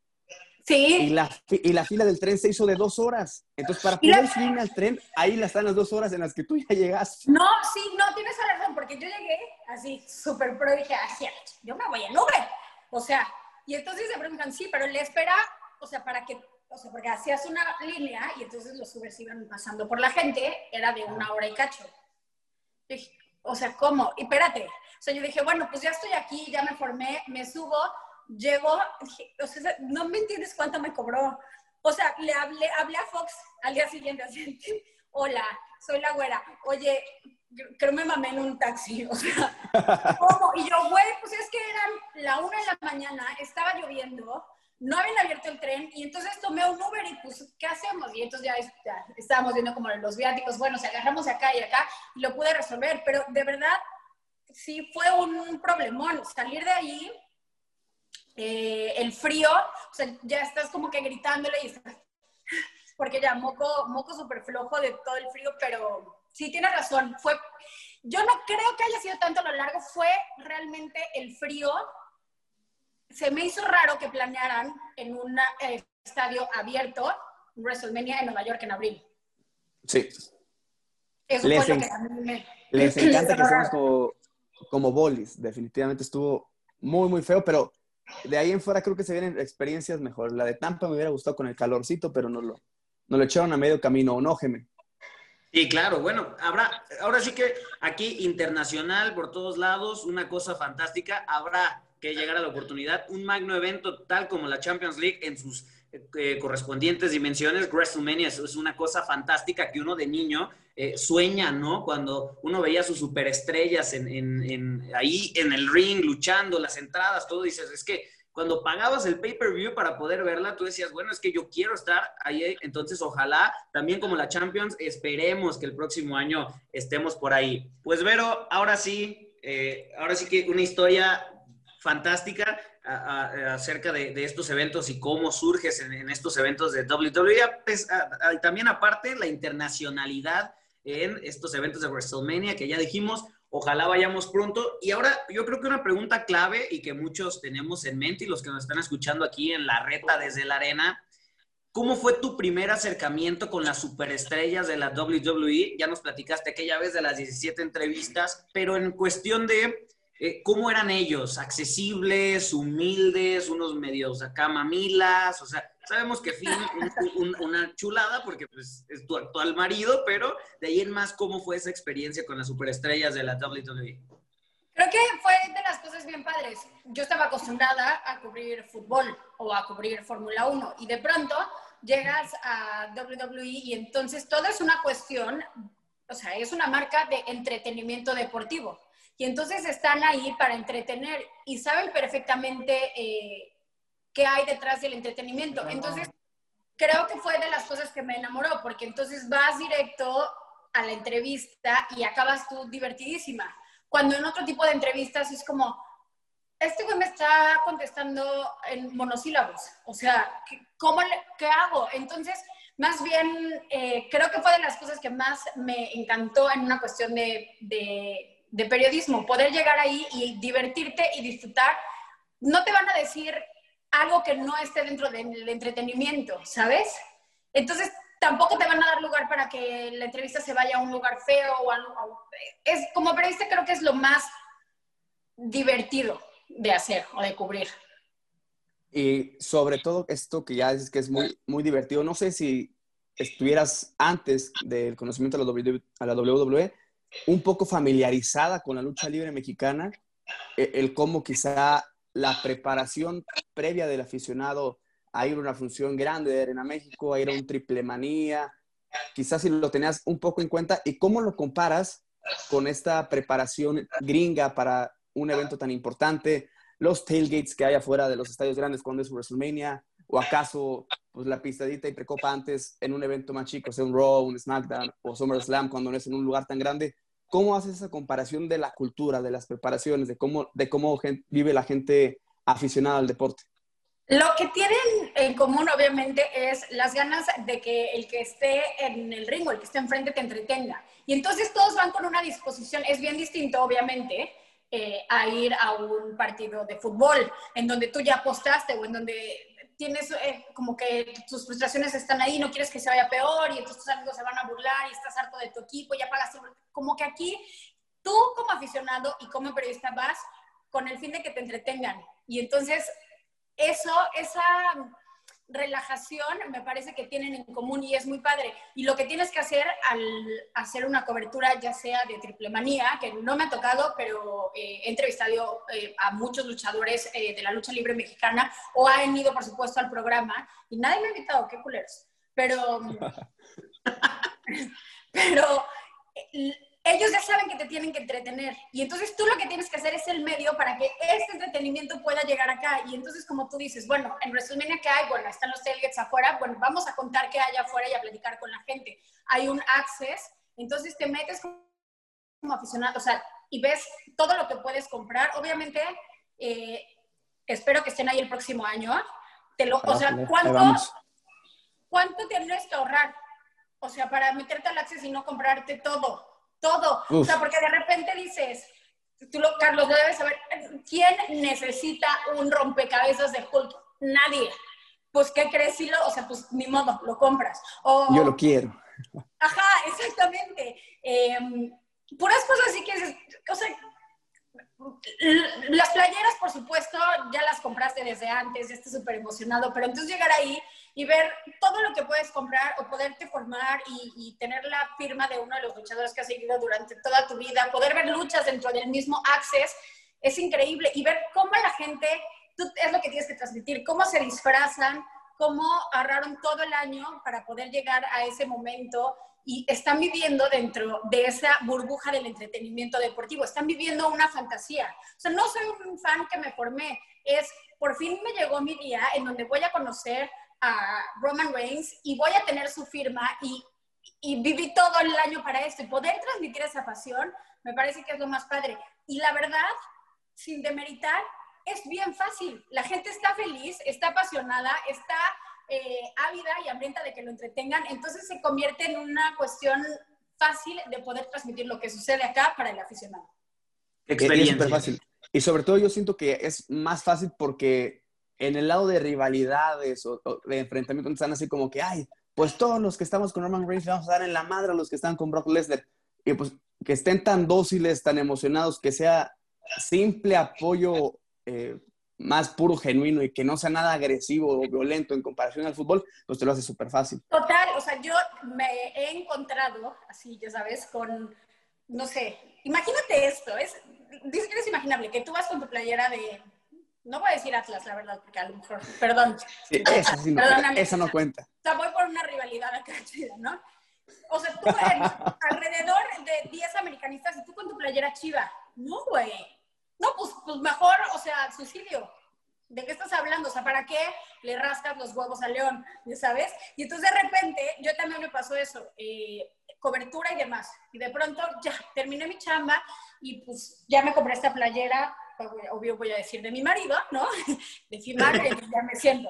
Sí. Y la, y la fila del tren se hizo de dos horas. Entonces, para poder subirme al tren, ahí están las dos horas en las que tú ya llegaste. No, sí, no, tienes razón, porque yo llegué así, súper pro, y dije, así, yo me voy en Uber. O sea, y entonces se preguntan, sí, pero le espera, o sea, para que, o sea, porque hacías una línea y entonces los Ubers iban pasando por la gente, era de una hora y cacho. Dije, o sea, ¿cómo? Y espérate. O sea, yo dije, bueno, pues ya estoy aquí, ya me formé, me subo, llegó, o sea, no me entiendes cuánto me cobró. O sea, le hablé, hablé a Fox al día siguiente, así, hola, soy la güera, oye, creo me mamé en un taxi, o sea, ¿cómo? Y yo, güey, pues es que eran la una de la mañana, estaba lloviendo, no habían abierto el tren, y entonces tomé un Uber y pues, ¿qué hacemos? Y entonces ya, estábamos viendo como los viáticos, bueno, se agarramos acá y acá, y lo pude resolver, pero de verdad, sí fue un problemón, salir de ahí eh, el frío, o sea, ya estás como que gritándole y estás, porque ya moco, moco súper flojo de todo el frío, pero sí tiene razón, fue, yo no creo que haya sido tanto a lo largo, fue realmente el frío, se me hizo raro que planearan en un eh, estadio abierto WrestleMania en Nueva York en abril. Sí. Eso les fue lo que a mí me... Les encanta que seamos como, como bolis, definitivamente estuvo muy, muy feo, pero de ahí en fuera creo que se vienen experiencias mejor. La de Tampa me hubiera gustado con el calorcito, pero no lo, no lo echaron a medio camino, ¿o no, Geme? Claro. Bueno, habrá, ahora sí que aquí internacional por todos lados, una cosa fantástica. Habrá que llegar a la oportunidad, un magno evento tal como la Champions League en sus eh, correspondientes dimensiones, WrestleMania es, una cosa fantástica que uno de niño eh, sueña, ¿no? Cuando uno veía sus superestrellas en, ahí en el ring, luchando, las entradas, todo, dices, es que cuando pagabas el pay-per-view para poder verla, tú decías, bueno, es que yo quiero estar ahí, entonces ojalá, también como la Champions, esperemos que el próximo año estemos por ahí. Pues Vero, ahora sí, eh, ahora sí que una historia fantástica acerca de, estos eventos y cómo surges en, estos eventos de WWE. Pues, también aparte la internacionalidad en estos eventos de WrestleMania que ya dijimos, ojalá vayamos pronto. Y ahora yo creo que una pregunta clave y que muchos tenemos en mente y los que nos están escuchando aquí en la reta desde la arena, ¿cómo fue tu primer acercamiento con las superestrellas de la WWE? Ya nos platicaste aquella vez de las 17 entrevistas, pero en cuestión de eh, ¿cómo eran ellos? ¿Accesibles, humildes, unos medios acá mamilas? O sea, sabemos que Finn es una chulada porque pues, es tu actual marido, pero de ahí en más, ¿cómo fue esa experiencia con las superestrellas de la WWE? Creo que fue de las cosas bien padres. Yo estaba acostumbrada a cubrir fútbol o a cubrir Fórmula 1 y de pronto llegas a WWE y entonces todo es una cuestión, o sea, es una marca de entretenimiento deportivo y entonces están ahí para entretener y saben perfectamente eh, qué hay detrás del entretenimiento. Entonces, creo que fue de las cosas que me enamoró, porque entonces vas directo a la entrevista y acabas tú divertidísima. Cuando en otro tipo de entrevistas es como, este güey me está contestando en monosílabos, o sea, ¿cómo le, ¿qué hago? Entonces, más bien, eh, creo que fue de las cosas que más me encantó en una cuestión de de periodismo, poder llegar ahí y divertirte y disfrutar. No te van a decir algo que no esté dentro del entretenimiento, ¿sabes? Entonces, tampoco te van a dar lugar para que la entrevista se vaya a un lugar feo o algo. Es, como periodista creo que es lo más divertido de hacer o de cubrir. Y sobre todo esto que ya es que es muy, muy divertido, no sé si estuvieras antes del conocimiento de la WWE, un poco familiarizada con la lucha libre mexicana, e, el, cómo quizá la preparación previa del aficionado a ir a una función grande de Arena México, a ir a un triple manía, quizás si lo tenías un poco en cuenta y cómo lo comparas con esta preparación gringa para un evento tan importante, los tailgates que hay afuera de los estadios grandes cuando es WrestleMania, o acaso pues la pistadita y precopa antes en un evento más chico, sea un Raw, un SmackDown o SummerSlam cuando no es en un lugar tan grande. ¿Cómo haces esa comparación de la cultura, de las preparaciones, de cómo, de cómo vive la gente aficionada al deporte? Lo que tienen en común, obviamente, es las ganas de que el que esté en el ring o el que esté enfrente te entretenga. Y entonces todos van con una disposición, es bien distinto, obviamente, eh, a ir a un partido de fútbol, en donde tú ya apostaste o en donde tienes eh, como que tus frustraciones están ahí, no quieres que se vaya peor y entonces tus amigos se van a burlar y estás harto de tu equipo, ya pagaste, como que aquí tú como aficionado y como periodista vas con el fin de que te entretengan. Y entonces eso, esa relajación me parece que tienen en común y es muy padre. Y lo que tienes que hacer al hacer una cobertura, ya sea de triple manía, que no me ha tocado, pero eh, he entrevistado eh, a muchos luchadores eh, de la lucha libre mexicana o han ido, por supuesto, al programa y nadie me ha invitado, qué culeros. Pero, pero ellos ya saben que te tienen que entretener. Y entonces tú lo que tienes que hacer es el medio para que este entretenimiento pueda llegar acá. Y entonces, como tú dices, bueno, en WrestleMania, ¿qué hay? Bueno, están los tailgates afuera. Bueno, vamos a contar qué hay afuera y a platicar con la gente. Hay un access. Entonces te metes como aficionado, o sea, y ves todo lo que puedes comprar. Obviamente, eh, espero que estén ahí el próximo año. Te lo, o sea, ¿cuánto, ¿cuánto tienes que ahorrar? O sea, para meterte al access y no comprarte todo todo. O sea, porque de repente dices, tú lo, Carlos, lo debes saber, ¿quién necesita un rompecabezas de Hulk? Nadie. Pues, ¿qué crees? Si lo, o sea, pues ni modo, lo compras. Yo lo quiero. Ajá, exactamente. Em, puras cosas así que, o sea, las playeras, por supuesto, ya las compraste desde antes, ya estás súper emocionado, pero entonces llegar ahí y ver todo lo que puedes comprar o poderte formar y, tener la firma de uno de los luchadores que has seguido durante toda tu vida, poder ver luchas dentro del mismo Access, es increíble y ver cómo la gente, tú, es lo que tienes que transmitir, cómo se disfrazan, cómo ahorraron todo el año para poder llegar a ese momento y están viviendo dentro de esa burbuja del entretenimiento deportivo, están viviendo una fantasía. O sea, no soy un fan que me formé, es por fin me llegó mi día en donde voy a conocer a Roman Reigns y voy a tener su firma y, y viví todo el año para esto y poder transmitir esa pasión me parece que es lo más padre. Y la verdad, sin demeritar, es bien fácil. La gente está feliz, está apasionada, está eh, ávida y hambrienta de que lo entretengan, entonces se convierte en una cuestión fácil de poder transmitir lo que sucede acá para el aficionado. Experiencia. Es fácil. Y sobre todo yo siento que es más fácil porque en el lado de rivalidades o, de enfrentamientos están así como que, ay, pues todos los que estamos con Roman Reigns vamos a dar en la madre a los que están con Brock Lesnar. Y pues que estén tan dóciles, tan emocionados, que sea simple apoyo eh, más puro, genuino y que no sea nada agresivo o violento en comparación al fútbol, pues te lo hace súper fácil. Total, o sea, yo me he encontrado, así, ya sabes, con, no sé, imagínate esto, es, es imaginable que tú vas con tu playera de, no voy a decir Atlas, la verdad, porque a lo mejor, perdón. Sí, esa, sí no, esa no cuenta. O sea, voy por una rivalidad acá chida, ¿no? O sea, tú alrededor de 10 americanistas y tú con tu playera chiva. No, güey no, pues, pues mejor, o sea, suicidio. ¿De qué estás hablando? O sea, ¿para qué le rascas los huevos al león? ¿Ya sabes? Y entonces de repente, yo también me pasó eso, eh, cobertura y demás. Y de pronto ya terminé mi chamba y pues ya me compré esta playera, pues, obvio voy a decir de mi marido, ¿no? De firmar y ya me siento.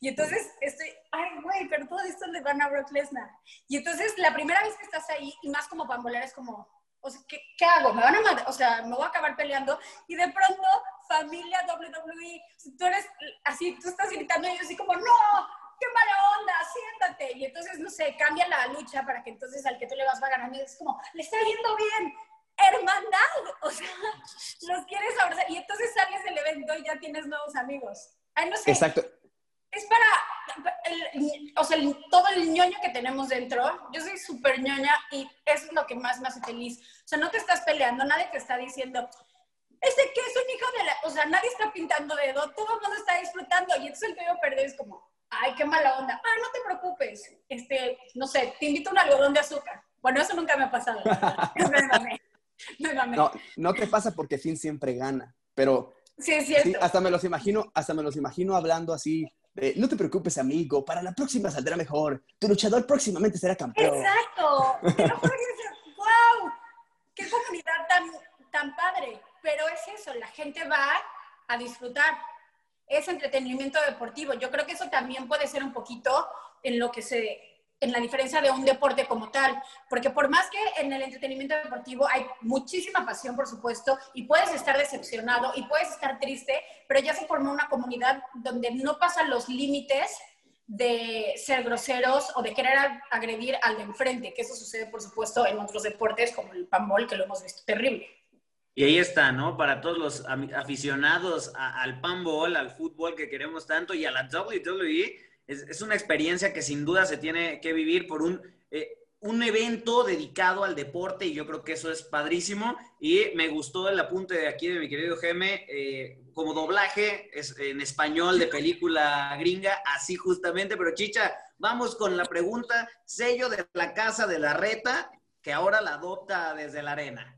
Y entonces estoy, ay, güey, pero todo esto le van a Brock Lesnar. Y entonces la primera vez que estás ahí, y más como pambolera, es como, o sea, ¿qué, ¿qué, hago? ¿Me van a O sea, me voy a acabar peleando y de pronto, familia WWE, tú eres así, tú estás gritando y yo así como, no, qué mala onda, siéntate. Y entonces, no sé, cambia la lucha para que entonces al que tú le vas va ganando es como, le está yendo bien, hermandad, o sea, los quieres abrazar y entonces sales del evento y ya tienes nuevos amigos. Ay, no sé. Exacto es para, el, o sea, todo el ñoño que tenemos dentro. Yo soy súper ñoña y eso es lo que más me hace feliz. O sea, no te estás peleando, nadie te está diciendo, ese que es un hijo de la... O sea, nadie está pintando dedo, todo el mundo está disfrutando y entonces el que yo perder es como, ay, qué mala onda. Ah, no te preocupes, este, no sé, te invito a un algodón de azúcar. Bueno, eso nunca me ha pasado. No, no te pasa porque Finn siempre gana, pero... Sí, es cierto. Sí, hasta me los imagino, hasta me los imagino hablando así no te preocupes, amigo, para la próxima saldrá mejor. Tu luchador próximamente será campeón. Exacto. ¡Wow! ¡Qué comunidad tan, tan padre! Pero es eso, la gente va a disfrutar. Es entretenimiento deportivo. Yo creo que eso también puede ser un poquito en lo que se en la diferencia de un deporte como tal, porque por más que en el entretenimiento deportivo hay muchísima pasión, por supuesto, y puedes estar decepcionado y puedes estar triste, pero ya se formó una comunidad donde no pasan los límites de ser groseros o de querer agredir al de enfrente, que eso sucede, por supuesto, en otros deportes como el panball, que lo hemos visto terrible. Y ahí está, ¿no? Para todos los aficionados al panball, al fútbol que queremos tanto y a la WWE, es, una experiencia que sin duda se tiene que vivir por un, eh, un evento dedicado al deporte y yo creo que eso es padrísimo. Y me gustó el apunte de aquí de mi querido Geme, eh, como doblaje es, en español de película gringa, así justamente. Pero Chicha, vamos con la pregunta, sello de la casa de la reta, que ahora la adopta desde la arena.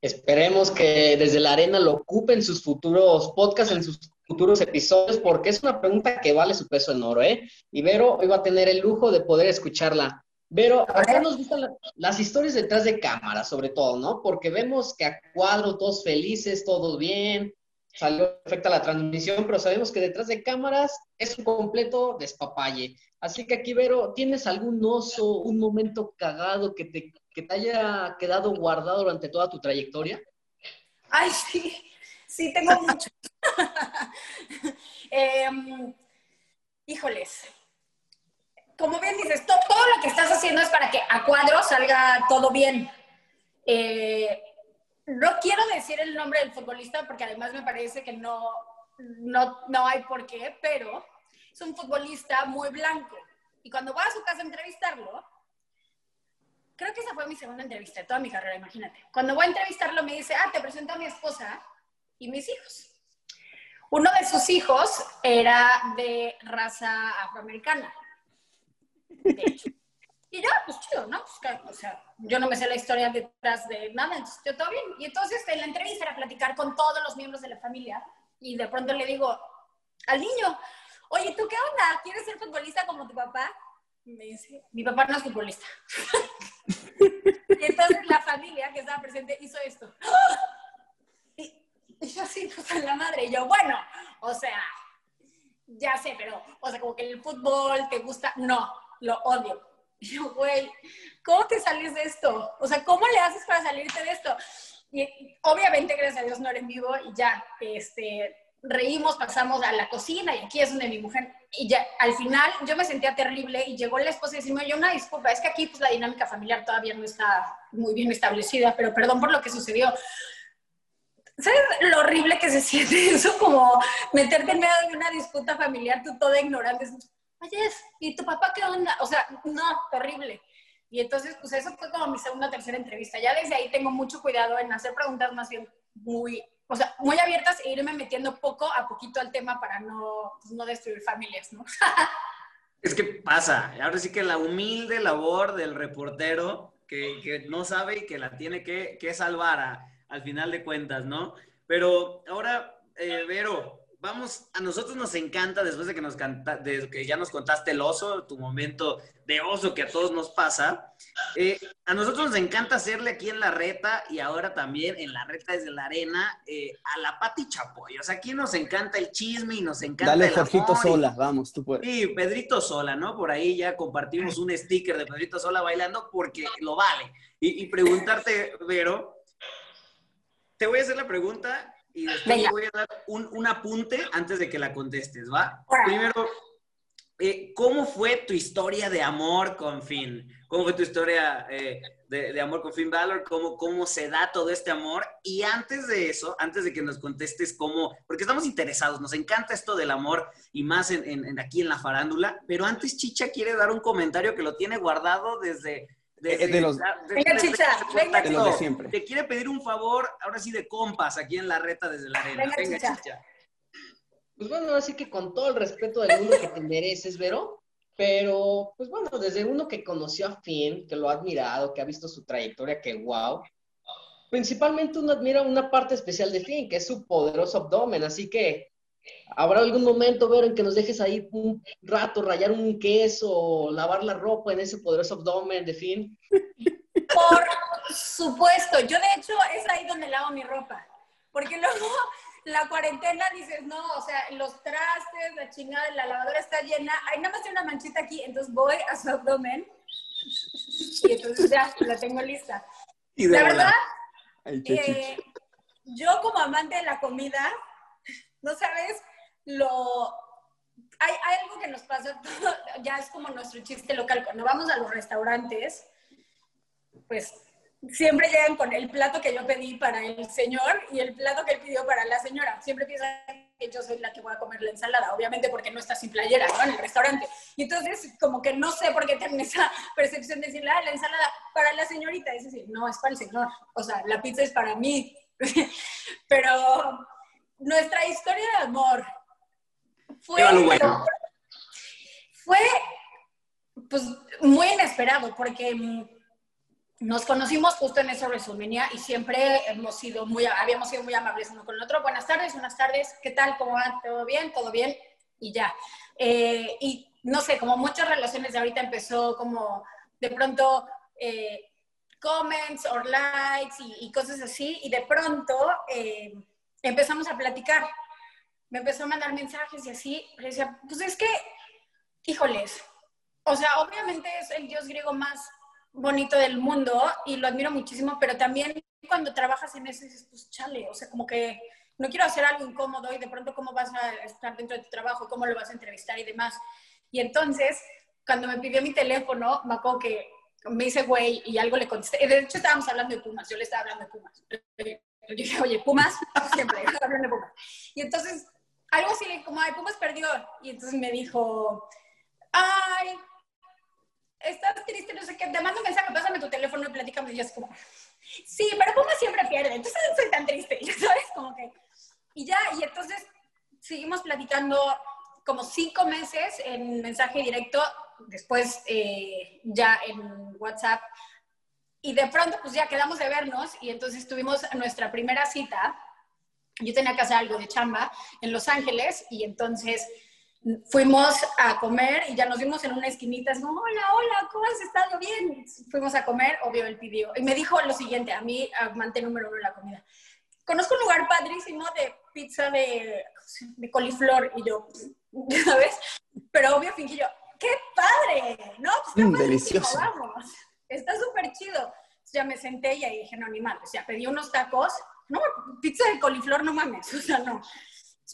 Esperemos que desde la arena lo ocupen sus futuros podcasts, en sus futuros episodios, porque es una pregunta que vale su peso en oro, ¿eh? Y Vero hoy va a tener el lujo de poder escucharla. Vero, acá nos gustan las historias detrás de cámara, sobre todo, ¿no? Porque vemos que a cuadro todos felices, todos bien, salió perfecta la transmisión, pero sabemos que detrás de cámaras es un completo despapalle. Así que aquí, Vero, ¿tienes algún oso, un momento cagado que te que te haya quedado guardado durante toda tu trayectoria? Ay, sí, sí, tengo mucho. Em, híjoles, como bien dices, todo, lo que estás haciendo es para que a cuadro salga todo bien. Eh, no quiero decir el nombre del futbolista porque además me parece que no, no, no hay por qué, pero es un futbolista muy blanco. Y cuando voy a su casa a entrevistarlo, creo que esa fue mi segunda entrevista de toda mi carrera, imagínate. Cuando voy a entrevistarlo me dice, ah, te presento a mi esposa y mis hijos. uno de sus hijos era de raza afroamericana. De hecho. Y ya, pues chido, ¿no? Pues, o sea, yo no me sé la historia detrás de nada, entonces yo todo bien. Y entonces en la entrevista era platicar con todos los miembros de la familia y de pronto le digo al niño, oye, ¿tú qué onda? ¿Quieres ser futbolista como tu papá? Me dice, mi papá no es futbolista. y entonces la familia que estaba presente hizo esto. Y, yo así, pues a la madre. Y yo, bueno, o sea, ya sé, pero, o sea, como que el fútbol te gusta, no, lo odio. Yo, güey, ¿cómo te sales de esto? O sea, ¿cómo le haces para salirte de esto? Y obviamente, gracias a Dios, no era en vivo y ya, este, reímos, pasamos a la cocina y aquí es donde mi mujer, y ya, al final yo me sentía terrible y llegó la esposa y decirme, oye, una disculpa, es que aquí pues la dinámica familiar todavía no está muy bien establecida, pero perdón por lo que sucedió. ¿Sabes lo horrible que se siente eso? Como meterte en medio de una disputa familiar, tú toda ignorante oye, ¿y tu papá qué onda? O sea, no, terrible. Y entonces, pues eso fue como mi segunda o tercera entrevista. Ya desde ahí tengo mucho cuidado en hacer preguntas más bien muy, o sea, muy abiertas e irme metiendo poco a poquito al tema para no, pues, no destruir familias, ¿no? es que pasa, ahora sí que la humilde labor del reportero que, que no sabe y que la tiene que, que salvar al final de cuentas, ¿no? Pero ahora, eh, Vero, vamos, a nosotros nos encanta, después de que, nos canta, de que ya nos contaste el oso, tu momento de oso que a todos nos pasa, eh, a nosotros nos encanta hacerle aquí en la reta y ahora también en la reta desde la arena eh, a la Pati Chapoy. O sea, aquí nos encanta el chisme y nos encanta Dale, Jorgito Sola, vamos, tú puedes. Sí, Pedrito Sola, ¿no? Por ahí ya compartimos un sticker de Pedrito Sola bailando porque lo vale. Y, y preguntarte, Vero, te voy a hacer la pregunta y después voy a dar un, apunte antes de que la contestes, ¿va? Primero, eh, ¿cómo fue tu historia de amor con Finn? ¿Cómo fue tu historia eh, de, amor con Finn Balor? ¿Cómo, ¿Cómo se da todo este amor? Y antes de eso, antes de que nos contestes cómo, porque estamos interesados, nos encanta esto del amor y más en, aquí en la farándula, pero antes Chicha quiere dar un comentario que lo tiene guardado desde eh, de, los, venga, chicha, venga, de los de siempre. Te quiere pedir un favor, ahora sí, de compas, aquí en la reta desde la arena. Venga, chicha. Pues bueno, así que con todo el respeto del mundo que te mereces, Vero, pero pues bueno, desde uno que conoció a Finn, que lo ha admirado, que ha visto su trayectoria, que wow, principalmente uno admira una parte especial de Finn, que es su poderoso abdomen, así que ¿Habrá algún momento, Vero, en que nos dejes ahí un rato, rayar un queso, lavar la ropa en ese poderoso abdomen de fin? Por supuesto. Yo, de hecho, es ahí donde lavo mi ropa. Porque luego la cuarentena dices, no, o sea, los trastes, la chingada, la lavadora está llena. Hay nada más hay una manchita aquí, entonces voy a su abdomen y entonces ya la tengo lista. Y la verdad, eh, yo como amante de la comida, no sabes lo... Hay, algo que nos pasa, ya es como nuestro chiste local. Cuando vamos a los restaurantes, pues siempre llegan con el plato que yo pedí para el señor y el plato que él pidió para la señora. Siempre piensan que yo soy la que voy a comer la ensalada, obviamente porque no está sin playera, ¿no? En el restaurante. Y entonces, como que no sé por qué tienen esa percepción de decirle, ah, la ensalada para la señorita. Es decir, no, es para el señor. O sea, la pizza es para mí. Pero nuestra historia de amor fue, fue pues, muy inesperado porque mm, nos conocimos justo en esa WrestleMania y siempre hemos sido muy, habíamos sido muy amables uno con el otro. Buenas tardes, buenas tardes, ¿qué tal? ¿Cómo va? ¿Todo bien? ¿Todo bien? Y ya. Eh, y no sé, como muchas relaciones de ahorita empezó como de pronto eh, comments or likes y, cosas así, y de pronto eh, empezamos a platicar. Me empezó a mandar mensajes y así. Le decía, pues es que, híjoles, o sea, obviamente es el dios griego más bonito del mundo y lo admiro muchísimo, pero también cuando trabajas en eso dices, pues chale, o sea, como que no quiero hacer algo incómodo y de pronto cómo vas a estar dentro de tu trabajo, cómo lo vas a entrevistar y demás. Y entonces, cuando me pidió mi teléfono, me acuerdo que me hice güey y algo le contesté. De hecho, estábamos hablando de Pumas, yo le estaba hablando de Pumas. Yo dije, oye, Pumas, siempre, hablando de Pumas. Y entonces, algo así, como, ay, Pumas perdió. Y entonces me dijo, ay, estás triste, no sé qué, te mando un mensaje, pásame tu teléfono y platícame. Y yo es como, sí, pero Pumas siempre pierde, entonces no soy tan triste, ¿sabes? Como que, y ya, y entonces seguimos platicando como cinco meses en mensaje directo, después eh, ya en WhatsApp. Y de pronto, pues ya quedamos de vernos y entonces tuvimos nuestra primera cita. Yo tenía que hacer algo de chamba en Los Ángeles y entonces fuimos a comer y ya nos vimos en una esquinita, es como, hola, hola, ¿cómo has estado? Bien. Fuimos a comer, obvio, él pidió. Y me dijo lo siguiente, a mí, amante número uno de la comida. Conozco un lugar padrísimo de pizza de, de coliflor y yo, ¿sabes? Pero obvio fingí yo, ¡qué padre! ¿No? Pues está Mm, delicioso. Vamos, está súper chido. Ya me senté y ahí dije, no, ni mal. O sea, pedí unos tacos. No, pizza de coliflor, no mames. O sea, no.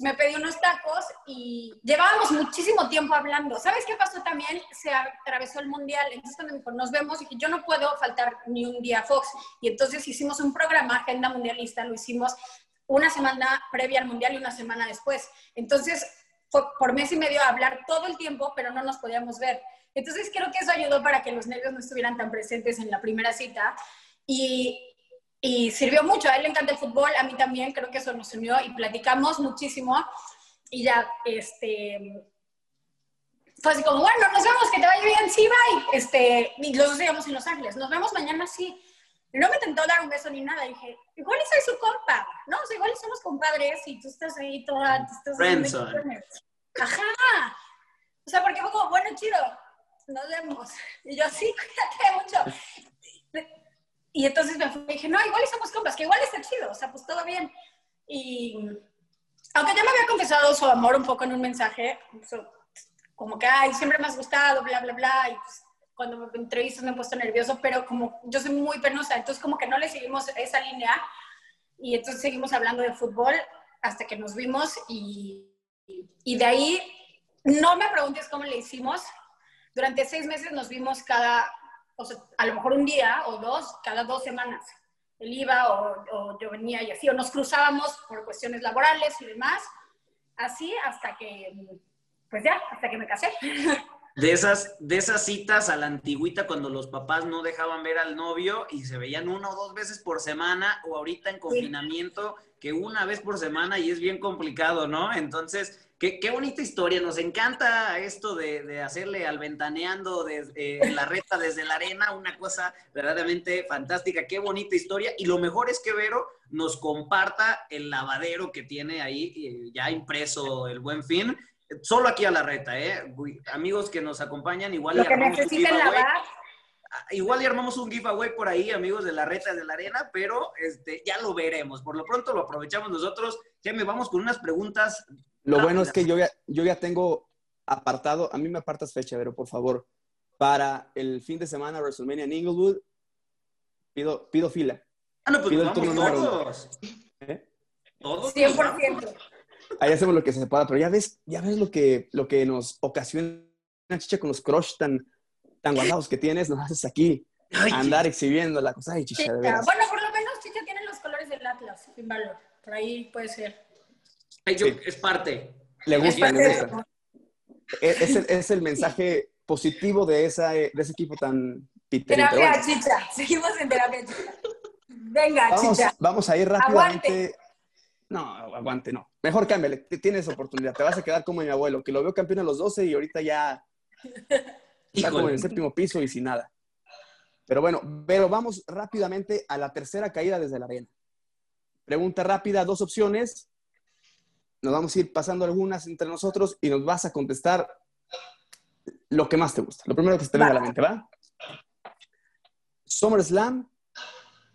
Me pedí unos tacos y llevábamos muchísimo tiempo hablando. ¿Sabes qué pasó también? Se atravesó el mundial. Entonces, cuando me nos vemos, dije, yo no puedo faltar ni un día a Fox. Y entonces hicimos un programa, Agenda Mundialista, lo hicimos una semana previa al mundial y una semana después. Entonces, por mes y medio a hablar todo el tiempo, pero no nos podíamos ver. Entonces, creo que eso ayudó para que los nervios no estuvieran tan presentes en la primera cita. Y, y sirvió mucho. A él le encanta el fútbol, a mí también, creo que eso nos unió y platicamos muchísimo. Y ya, este. Fue así como, bueno, nos vemos, que te vaya bien, sí, bye. Este, y los dos íbamos en Los Ángeles, nos vemos mañana, sí. No me tentó dar un beso ni nada. Dije, igual soy su compa, ¿no? O sea, igual somos compadres y tú estás ahí toda. tú estás Friendzone. Ajá. O sea, porque fue como, bueno, chido, nos vemos. Y yo, sí, cuídate mucho. Y entonces me fui dije, no, igual y somos compas, que igual está chido, o sea, pues todo bien. Y aunque ya me había confesado su amor un poco en un mensaje, como que, ay, siempre me has gustado, bla, bla, bla, y pues, cuando me entrevistas me he puesto nervioso, pero como yo soy muy penosa, entonces como que no le seguimos esa línea, y entonces seguimos hablando de fútbol hasta que nos vimos, y, y de ahí, no me preguntes cómo le hicimos, durante seis meses nos vimos cada, o sea, a lo mejor un día o dos, cada dos semanas. Él iba o, o yo venía y así, o nos cruzábamos por cuestiones laborales y demás, así hasta que, pues ya, hasta que me casé. De esas, de esas citas a la antigüita cuando los papás no dejaban ver al novio y se veían una o dos veces por semana o ahorita en confinamiento que una vez por semana y es bien complicado, ¿no? Entonces, qué, qué bonita historia. Nos encanta esto de, de hacerle al ventaneando desde la reta desde la arena, una cosa verdaderamente fantástica. Qué bonita historia. Y lo mejor es que Vero nos comparta el lavadero que tiene ahí eh, ya impreso el buen fin. Solo aquí a la reta, ¿eh? Amigos que nos acompañan, igual Lo que necesiten lavar. Ah, Igual y armamos un giveaway por ahí, amigos de la reta de la arena, pero este, ya lo veremos. Por lo pronto lo aprovechamos nosotros. Ya me vamos con unas preguntas. Lo bueno es que yo ya, yo ya tengo apartado, a mí me apartas fecha, pero por favor, para el fin de semana WrestleMania en Inglewood, pido, pido fila. Ah, no, pues Pido el vamos turno todos. ¿eh? Todos. 100%. Ahí hacemos lo que se pueda, pero ya ves, ya ves lo que, lo que nos ocasiona chicha con los crush tan, tan guardados que tienes, nos haces aquí Ay, andar exhibiendo la cosa. Ay, chicha, de Chicha. veras. Bueno, por lo menos Chicha tiene los colores del Atlas, sin valor. Por ahí puede ser. Ay, yo- Sí. es parte. Le gusta, Es le gusta. de- Es, es el, es el mensaje positivo de, esa, de ese equipo tan piterito. Pero Terapia bueno, Chicha. Seguimos en terapia Chicha. Venga, vamos, Chicha. vamos a ir rápidamente. Aguante. No, aguante, no. Mejor cámbiale, tienes oportunidad. Te vas a quedar como mi abuelo, que lo veo campeón a los 12 y ahorita ya está como en el séptimo piso y sin nada. Pero bueno, pero vamos rápidamente a la tercera caída desde la arena. Pregunta rápida, dos opciones. Nos vamos a ir pasando algunas entre nosotros y nos vas a contestar lo que más te gusta. Lo primero que se te venga a la mente, ¿va? SummerSlam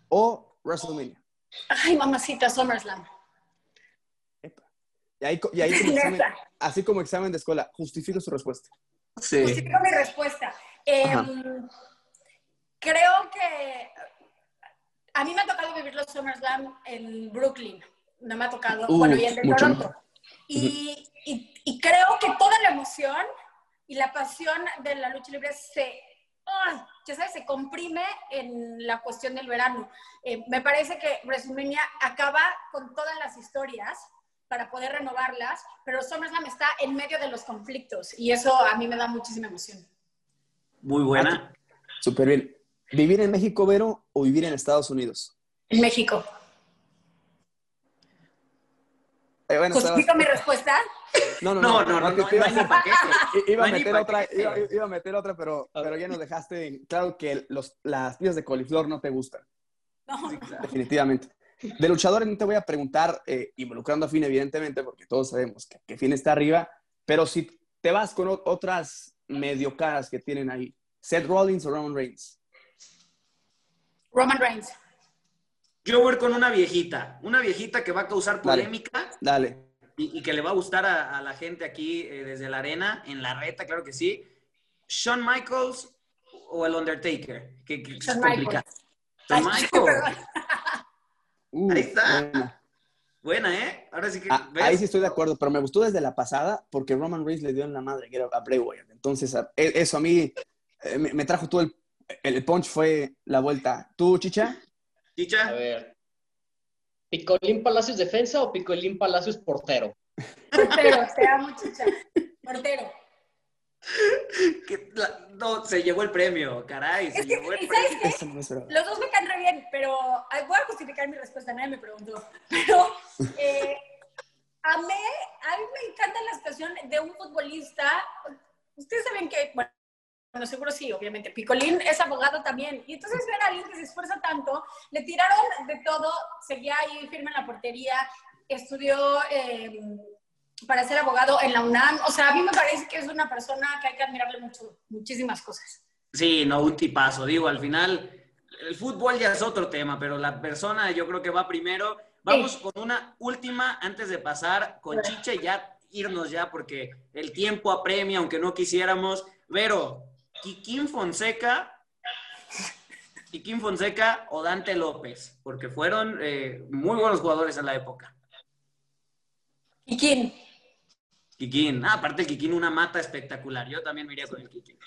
o WrestleMania. Ay, mamacita, SummerSlam. Y ahí, y ahí como examen- Neta. así como examen de escuela, justifico su respuesta. Sí. Justifico mi respuesta. Eh, Ajá. creo que a mí me ha tocado vivir los SummerSlam en Brooklyn. No me ha tocado, Uh, bueno, y el de mucho Toronto. mejor. Y, y- y creo que toda la emoción y la pasión de la lucha libre se, ¡ah! ya sabes, se comprime en la cuestión del verano. Eh, me parece que WrestleMania acaba con todas las historias para poder renovarlas, pero SummerSlam está en medio de los conflictos y eso a mí me da muchísima emoción. Muy buena. Súper bien. ¿Vivir en México, Vero, o vivir en Estados Unidos? En México. Eh, bueno, ¿Justifico mi respuesta? No, no, No, no, no, no, iba a meter otra, iba, a meter otra, pero, pero ya nos dejaste en claro que los, las piezas de coliflor no te gustan, No. definitivamente. De luchadores no te voy a preguntar, eh, involucrando a Finn, evidentemente, porque todos sabemos que, que Finn está arriba, pero si te vas con otras medio caras que tienen ahí, Seth Rollins o Roman Reigns. Roman Reigns. Yo voy con una viejita, una viejita que va a causar polémica Dale. y, y que le va a gustar a, a la gente aquí eh, desde la arena, en la reta, claro que sí. Shawn Michaels o el Undertaker. Que, que es Shawn complicado. Shawn Michaels. Uh, Ahí está. buena. Buena, ¿eh? Ahora sí que. Ah, ¿ves? ahí sí estoy de acuerdo, pero me gustó desde la pasada porque Roman Reigns le dio en la madre que era a Bray Wyatt. Entonces, a- e- eso a mí eh, me, me trajo todo el, el punch, fue la vuelta. ¿Tú, Chicha? A ver. ¿Picolín Palacios defensa o Picolín Palacios portero? Portero, te amo, chicha. Portero. que la- no, se llevó el premio, caray. Se Es que, llevó el ¿y sabes premio. Los dos me caen re bien, pero voy a justificar mi respuesta, nadie me preguntó. Pero eh, amé, a mí me encanta la situación de un futbolista. Ustedes saben que, bueno, bueno, seguro sí, obviamente. Picolín es abogado también. Y entonces ver a alguien que se esfuerza tanto, le tiraron de todo, seguía ahí firme en la portería, estudió eh, para ser abogado en la UNAM. O sea, a mí me parece que es una persona que hay que admirarle mucho, muchísimas cosas. Sí, no, un tipazo. Digo, al final, el fútbol ya es otro tema, pero la persona yo creo que va primero. Vamos con una última antes de pasar con Chicha y ya irnos ya, porque el tiempo apremia, aunque no quisiéramos. Vero, Kikín Fonseca, Kikín Fonseca o Dante López, porque fueron eh, muy buenos jugadores en la época. ¿Y quién? Kikín, ah, aparte el Kikín, una mata espectacular. Yo también me iría con el Kikín.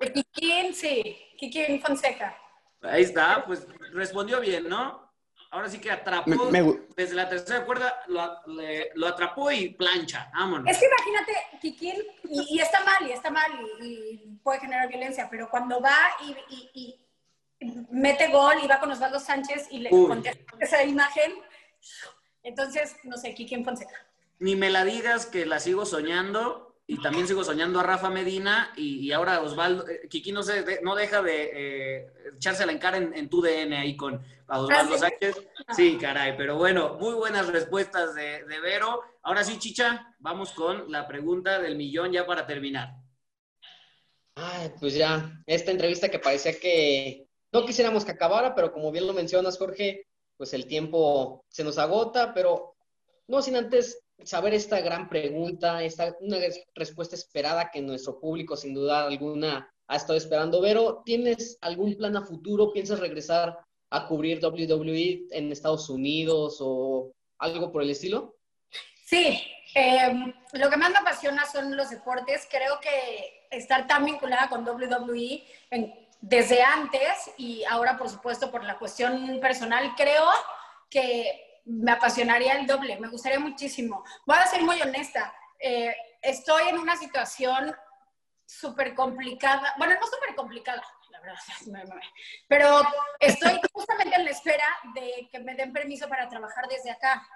De Kikín, sí. Kikín Fonseca. Ahí está, pues respondió bien, ¿no? Ahora sí que atrapó Me- me gu- desde la tercera cuerda, lo, le- lo atrapó y plancha, vámonos. Es que imagínate, Kikín, y, y está mal, y está mal, y, y puede generar violencia, pero cuando va y, y- y mete gol y va con Osvaldo Sánchez y le Uy. contesta esa imagen, entonces, no sé, Kikín Fonseca. Ni me la digas que la sigo soñando y también sigo soñando a Rafa Medina y, y ahora Osvaldo, eh, Kiki no, se, de- no deja de eh, echársela en cara en, en tu DN ahí con a Osvaldo ¿Ah, sí? Sánchez. Sí, caray, pero bueno, muy buenas respuestas de, de Vero. Ahora sí, Chicha, vamos con la pregunta del millón ya para terminar. Ay, pues ya, esta entrevista que parecía que no quisiéramos que acabara, pero como bien lo mencionas, Jorge, pues el tiempo se nos agota, pero no sin antes saber esta gran pregunta, esta, una res- respuesta esperada que nuestro público sin duda alguna ha estado esperando. Vero, ¿tienes algún plan a futuro? ¿Piensas regresar a cubrir WWE en Estados Unidos o algo por el estilo? Sí, eh, lo que más me apasiona son los deportes. Creo que estar tan vinculada con WWE desde antes y ahora, por supuesto, por la cuestión personal, creo que me apasionaría el doble. Me gustaría muchísimo. Voy a ser muy honesta. eh, estoy en una situación súper complicada. Bueno, no súper complicada, la verdad. Pero estoy justamente en la espera de que me den permiso para trabajar desde acá.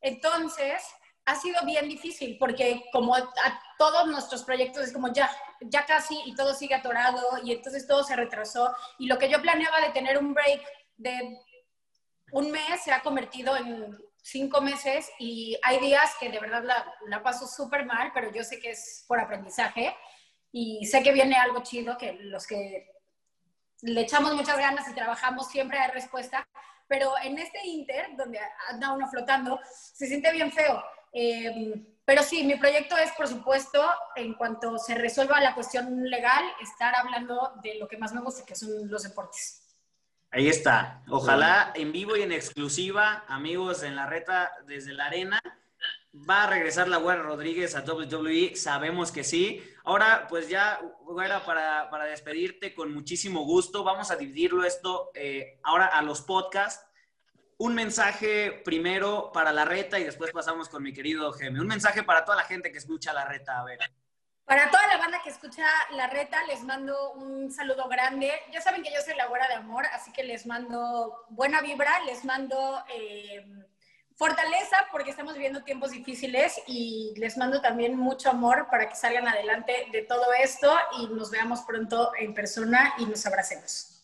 Entonces, ha sido bien difícil porque como a todos nuestros proyectos es como ya, ya casi y todo sigue atorado y entonces todo se retrasó y lo que yo planeaba de tener un break de un mes se ha convertido en cinco meses y hay días que de verdad la, la paso súper mal, pero yo sé que es por aprendizaje y sé que viene algo chido, que los que le echamos muchas ganas y trabajamos siempre hay respuesta, pero en este Inter, donde anda uno flotando, se siente bien feo. Eh, pero sí, mi proyecto es, por supuesto, en cuanto se resuelva la cuestión legal, estar hablando de lo que más me gusta, que son los deportes. Ahí está. Ojalá en vivo y en exclusiva, amigos en la reta desde la arena. Va a regresar la Güera Rodríguez a WWE, sabemos que sí. Ahora, pues ya, Güera, para, para despedirte con muchísimo gusto, vamos a dividirlo esto eh, ahora a los podcasts. Un mensaje primero para la reta y después pasamos con mi querido Geme. Un mensaje para toda la gente que escucha la reta, a ver. Para toda la banda que escucha La Reta, les mando un saludo grande. Ya saben que yo soy la güera de amor, así que les mando buena vibra, les mando eh, fortaleza porque estamos viviendo tiempos difíciles y les mando también mucho amor para que salgan adelante de todo esto y nos veamos pronto en persona y nos abracemos.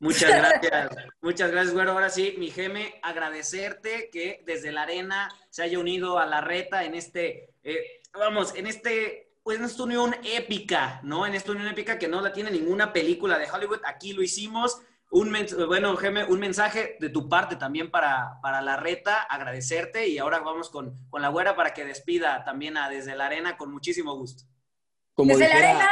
Muchas gracias, muchas gracias, güero. Ahora sí, mi geme, agradecerte que desde la arena se haya unido a la reta en este, eh, vamos, en este, pues en esta unión épica, ¿no? En esta unión épica que no la tiene ninguna película de Hollywood. Aquí lo hicimos. Un bueno, Geme, un mensaje de tu parte también para, para la reta, agradecerte y ahora vamos con, con la güera para que despida también a Desde la Arena con muchísimo gusto. desde la Arena,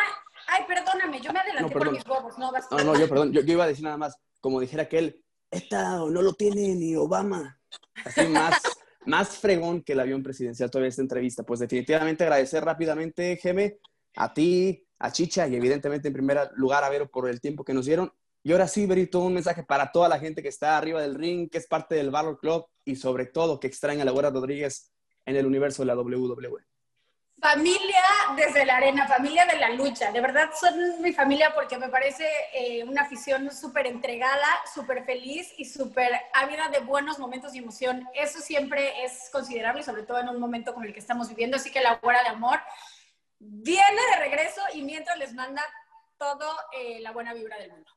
Ay, perdóname, yo me adelanté por mis huevos, no No, no, yo perdón, yo, iba a decir nada más, como dijera aquel, esta no lo tiene ni Obama. Así más, más fregón que el avión presidencial todavía esta entrevista. Pues definitivamente agradecer rápidamente, Geme, a ti, a Chicha y evidentemente en primer lugar a Vero por el tiempo que nos dieron. Y ahora sí, Berito, un mensaje para toda la gente que está arriba del ring, que es parte del Valor Club y sobre todo que extraña a la Güera Rodríguez en el universo de la WWE. Familia desde la arena, familia de la lucha. De verdad son mi familia porque me parece eh, una afición súper entregada, súper feliz y súper ávida de buenos momentos y emoción. Eso siempre es considerable, sobre todo en un momento como el que estamos viviendo. Así que la hora de amor viene de regreso y mientras les manda todo eh, la buena vibra del mundo.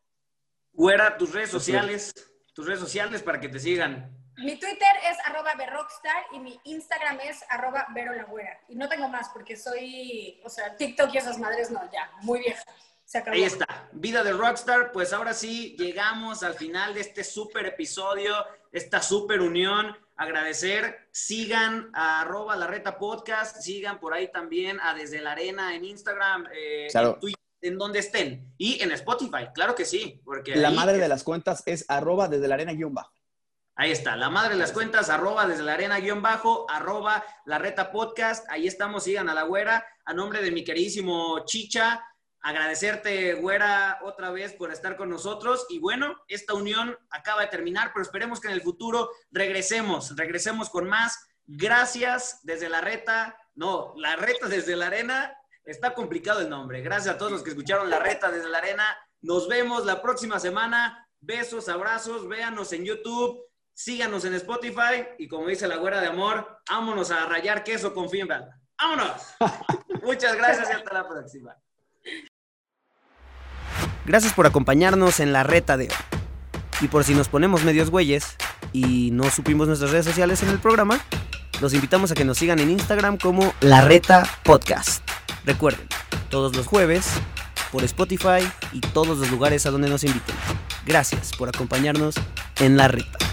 Güera, tus redes sociales, tus redes sociales para que te sigan. Mi Twitter es arroba berrockstar y mi Instagram es arroba verolagüera. Y no tengo más porque soy, o sea, TikTok y esas madres no, ya, muy vieja. Se acabó. Ahí está, vida de rockstar. Pues ahora sí, llegamos al final de este súper episodio, esta súper unión. Agradecer, sigan a arroba la reta podcast, sigan por ahí también a Desde la Arena en Instagram, eh, en Twitter en donde estén. Y en Spotify, claro que sí. Porque la madre de las cuentas es arroba desde la arena guion bajo. Ahí está, la madre de las cuentas, arroba desde la arena guion bajo, arroba la reta podcast. Ahí estamos, sigan a la güera. A nombre de mi queridísimo Chicha, agradecerte, güera, otra vez por estar con nosotros. Y bueno, esta unión acaba de terminar, pero esperemos que en el futuro regresemos, regresemos con más. Gracias desde la reta, no, la reta desde la arena. Está complicado el nombre. Gracias a todos los que escucharon la reta desde la arena. Nos vemos la próxima semana. Besos, abrazos, véanos en YouTube síganos en Spotify y como dice la güera de amor, vámonos a rayar queso con Finval. ¡Vámonos! Muchas gracias y hasta la próxima. Gracias por acompañarnos en la reta de hoy. Y por si nos ponemos medios güeyes y no supimos nuestras redes sociales en el programa, los invitamos a que nos sigan en Instagram como La Reta Podcast. Recuerden, todos los jueves, por Spotify y todos los lugares a donde nos inviten. Gracias por acompañarnos en La Reta.